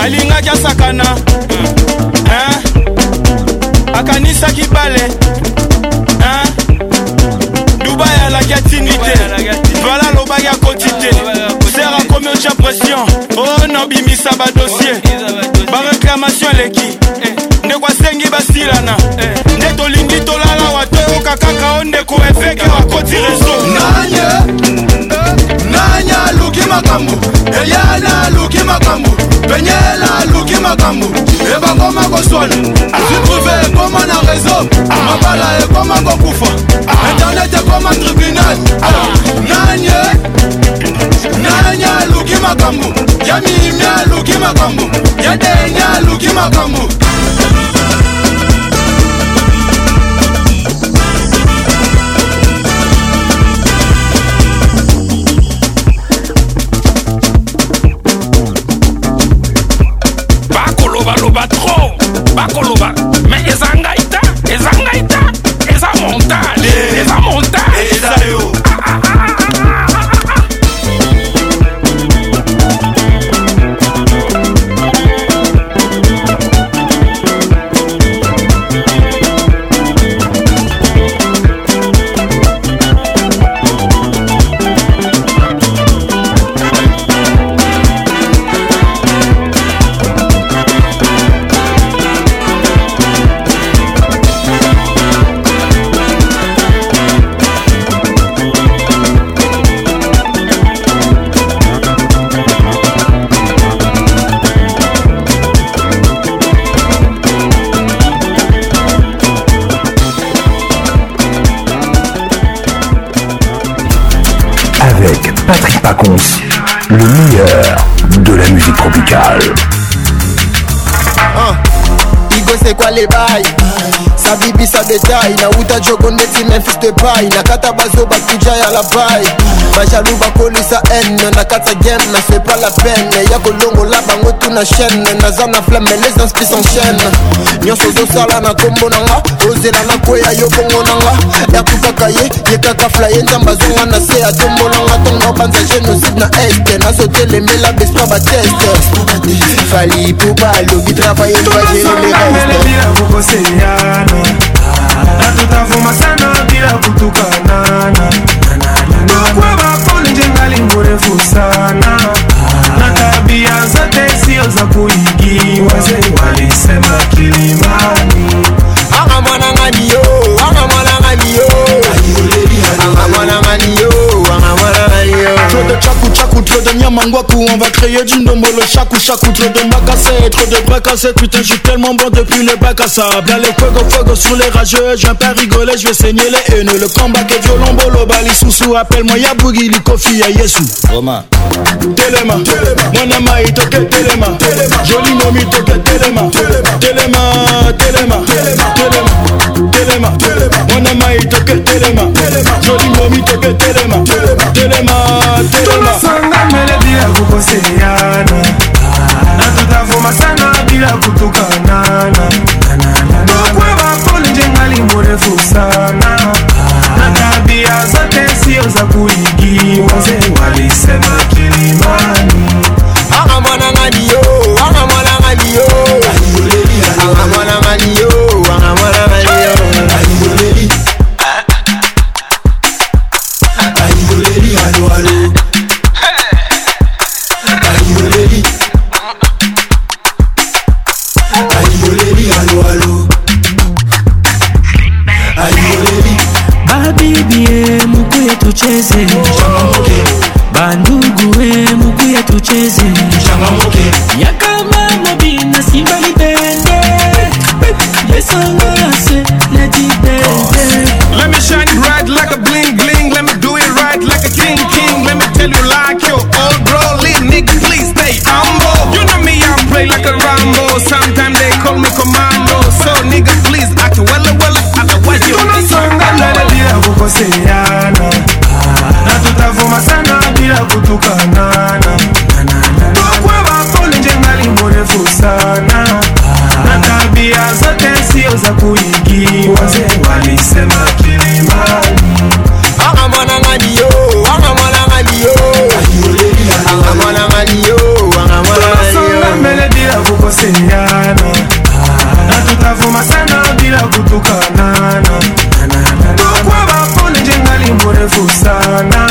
alingaki asakana hmm. akanisaki bale dubai alaki atindi te vala alobaki akoti te ser akomi otya pression o oh, nobimisa badossier bareclamation eleki eh. ndeko asengi basilana eh. nde tolingi tola kokoka kaka o ndeko efeke bakoti rezo nanye nanye aluki makambo eyana aluki makambo penyela aluki makambo ebakoma koswana zitruve ekoma na rezo mabala ekoma kokufa internet ekoma tribunal nanye nanye aluki makambo ya mimi aluki makambo ya denya aluki makambo va a colobar. musicale. Hein. Ah, Igo, c'est quoi les bails nabibisa detai nauta jogo ndeti memphis depai nakata bazo bakuja ya labai bajalu bakolisa n nakata game nasepa la pene ya kolongola bango tuna chaîne naza na flame les inspis en chaîne nyonso ozosala na nkombo nanga ozela na koya yo bongo nanga yakufaka ye yekaka flaye nzambe azonga na se atombolanga ntongo opanza génocide na este nazotelemela beswa bateste fali po balobi travaye vayelemeraokoseana natutavuma bila kutukanana ndugu bapolinje ngali mrefu sana na tabia zote sio za kuigiwa walisema kilimani ama mwananganiyo On va créer du Dombo le chakou chakou Trop de macassé, trop de bracassé tu Putain je tellement bon depuis le bac à sable Dans les fuego fuego sur les rageux Je viens pas rigoler, je vais saigner les haineux Le combat est violent, bolo, bali, sous Appelle-moi Yabugi, Likofi, Yesu Yessou Telema, mon ama il toque Telema Jolie momie toque Téléma. Téléma, Téléma, Téléma, Téléma. mon ama il toque Telema Jolie momie toque Téléma. Téléma nakutukana nakweva koli njengali murefu sana Selim Jamanke Bandugu we eh, mukuya tucheze not.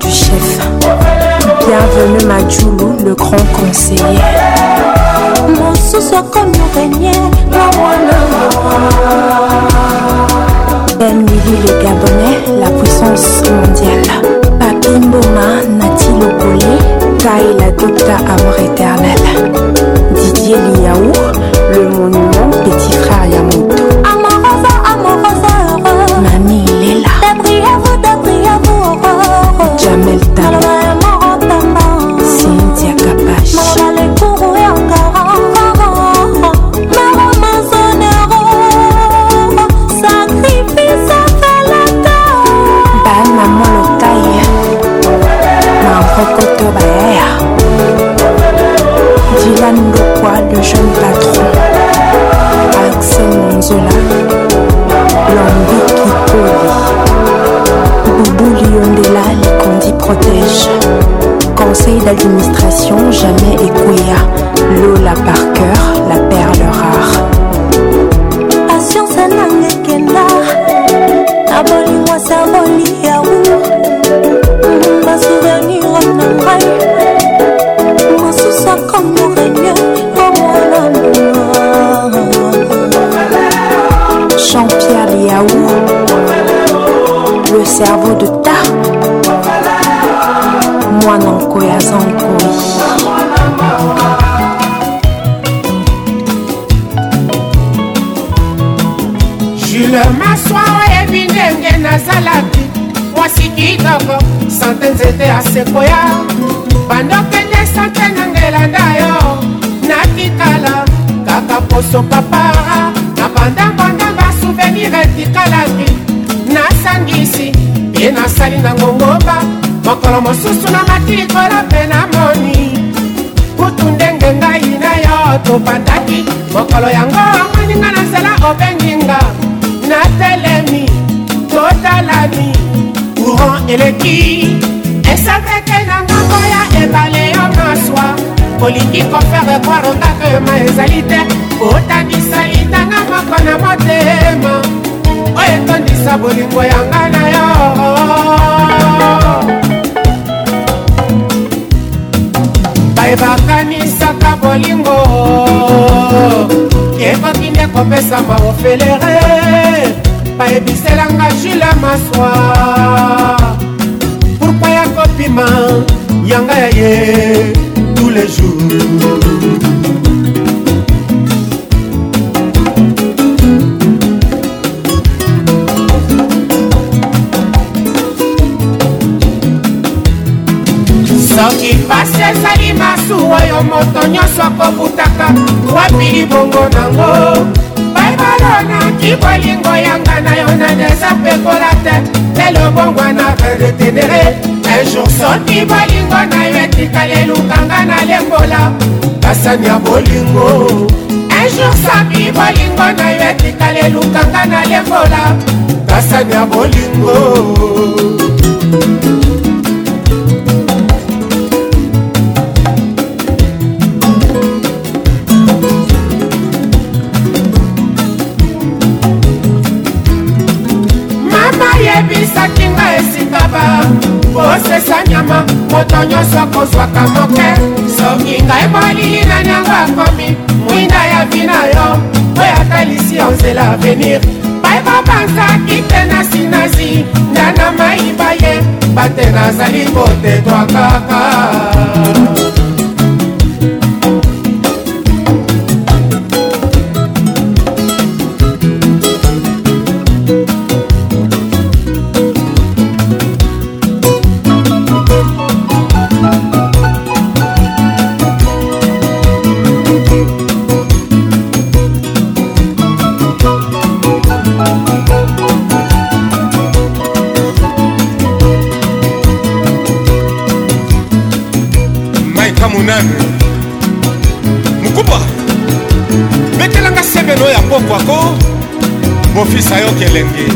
du chef. Bienvenue Madjoulou, le grand conseiller. Mon sous démonstration jamais à Lola Parker, esali nango ngomba mokolo mosusu namati likola mpe namoni kutu ndenge ngai na yo topandaki mokolo yango omweninga na nzela obenginga natelemi totalani courant eleki esapeke na ngambo ya ebale yo maswa olingi kofere kwarondaka ma ezali te otangisa litanga moko na motema oyo etondisa bolingo yanga na yo bolingo yebaki nde kopesama ofelere bayebiselanga jula maswa pourkua ya kopima yanga ya ye tous les jours soki pasi ezali masuwa yo moto nyonso akobutaka wapi libongo nango baibalo naki bolingo yanga na yo na neza pekola te lelo bongwa na redetenere ejour soki bolingo na yo etikali elukanga na lembola basani ya bolingo ejour soki bolingo na yo etikali elukanga na lembola basani ya bolingo esikaba kosesa nyama moto nyonso akozwaka moke soki ngai molili na nyango akomi mwinda ya vina yo mpo yatalisi yo nzela avenir bayebobanzaki te na sinazi ndana mayiba ye bate nazali kotetwa kaka yunan mokupa betelanga sebeno ya pokwako mofisa yoka elenge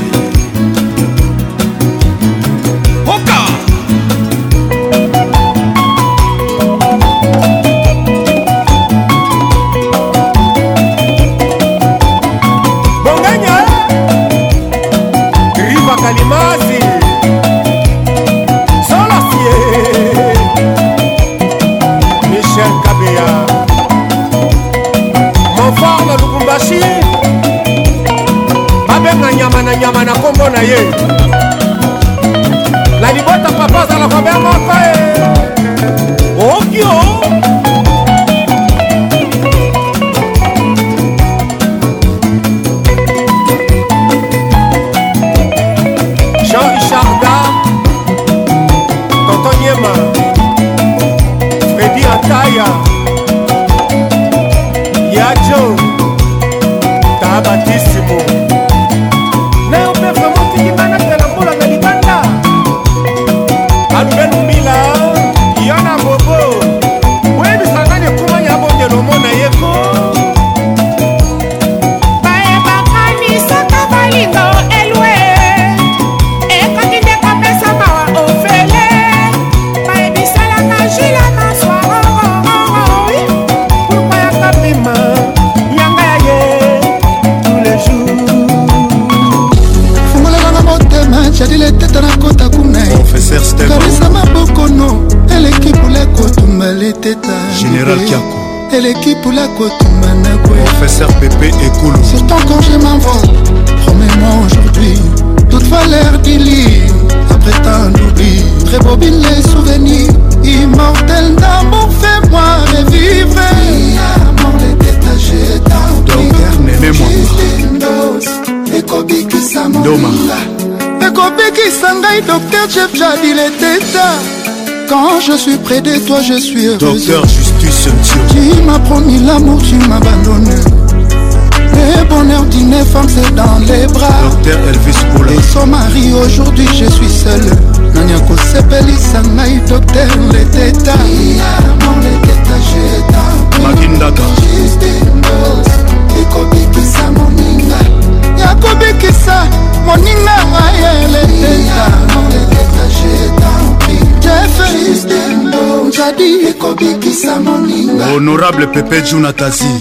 Quand je suis près de toi, je suis heureux. Docteur Justus Tu m'as promis l'amour, tu m'as abandonné. Le bonheur d'une femme, c'est dans les bras. Docteur Elvis Poula. Et son mari, aujourd'hui, je suis seul. naniako osepelisa ngai docteur leteta makindaka ekobikisa moninga yakobikisa moninga aye leteta honorable pepe junatazi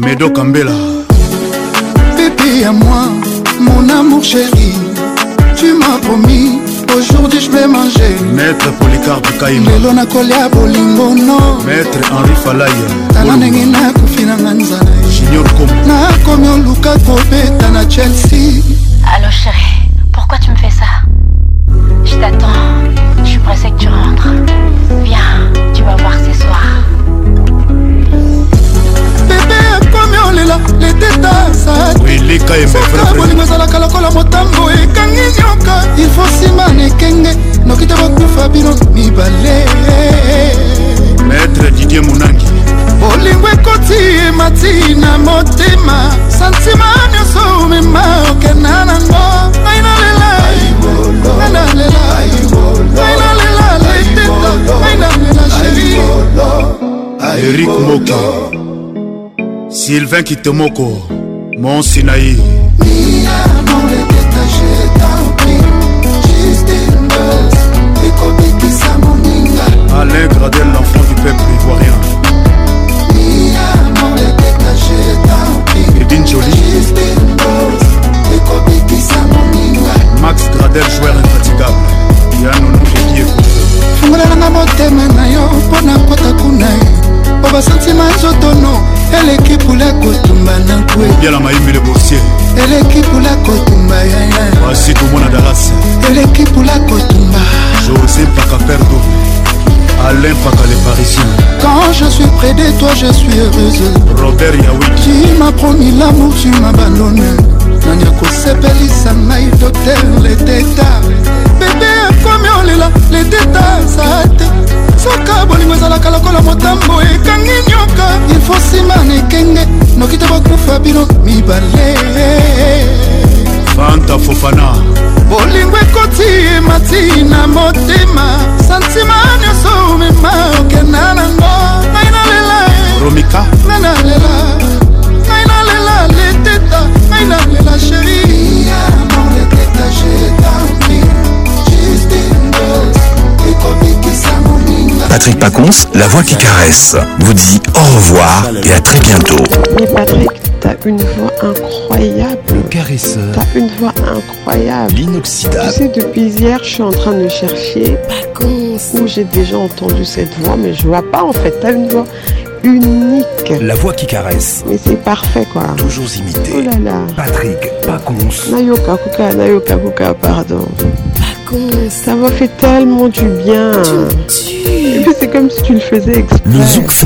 medo kambela bébé à moi mon amour chéri tu m'as promis aujourd'hui je vais manger maître policarpe kaima lelo nakolia bolingo no maître henri falaya tala ndenge nakufi nanga nzala junior kom nakomi oluka kobeta na chelsea Allo chérie bolingo ezalaka lokola motambo ekangi nyoka ilfo nsima na ekenge noki te bakufa bino mibale maître didier monangi bolingo ekoti emati na motema santima nyonso omema okenda nango ngai nalela ngai nalela ngai nalela leteta ngai nalela sheri erik moki sylvain kitemoko mon Sinaï. Alain Gradel, l'enfant du peuple ivoirien. Edine Jolie. Max Gradel, joueur infatigable. Yanono Ekie. fungolelanga motema na yo mpo na kota kuna po basantima nzotono eleki mpula kotumba na nkwe yala mayimile bosie eleki mpula kotumba yaya basi tomona dalasi eleki mpula kotumba josé pakaperdo Alain Paka les Parisiens. Quand je suis près de toi, je suis heureuse. Robert Yaoui. Tu m'as promis l'amour, tu m'abandonnes. nani akosepelisa ngai doter leteta bebe akomi olela leteta saa te soka bolingo ezalaka lokola motambo ekangi nyoka ilfo nsima na ekenge noki te bakufa bino mibale fanta fofana bolingo ekoti emati na motema santima nyonso mema okenda nango ngai nalela romika ngai nalela ngai nalela leteta ngai nalela sheri Patrick Pacons, la voix qui caresse, vous dit au revoir et à très bientôt. Mais Patrick, t'as une voix incroyable. caresseur. T'as une voix incroyable. L'inoxydable. Tu sais, depuis hier, je suis en train de chercher Pacons. où j'ai déjà entendu cette voix, mais je vois pas en fait. T'as une voix unique. La voix qui caresse. Mais c'est parfait quoi. Toujours imité. Oh là là. Patrick Pacons. Nayoka Kuka, Nayoka Kuka, pardon. Pacons. Ça m'a fait tellement du bien. tu c'est comme si tu le faisais zouk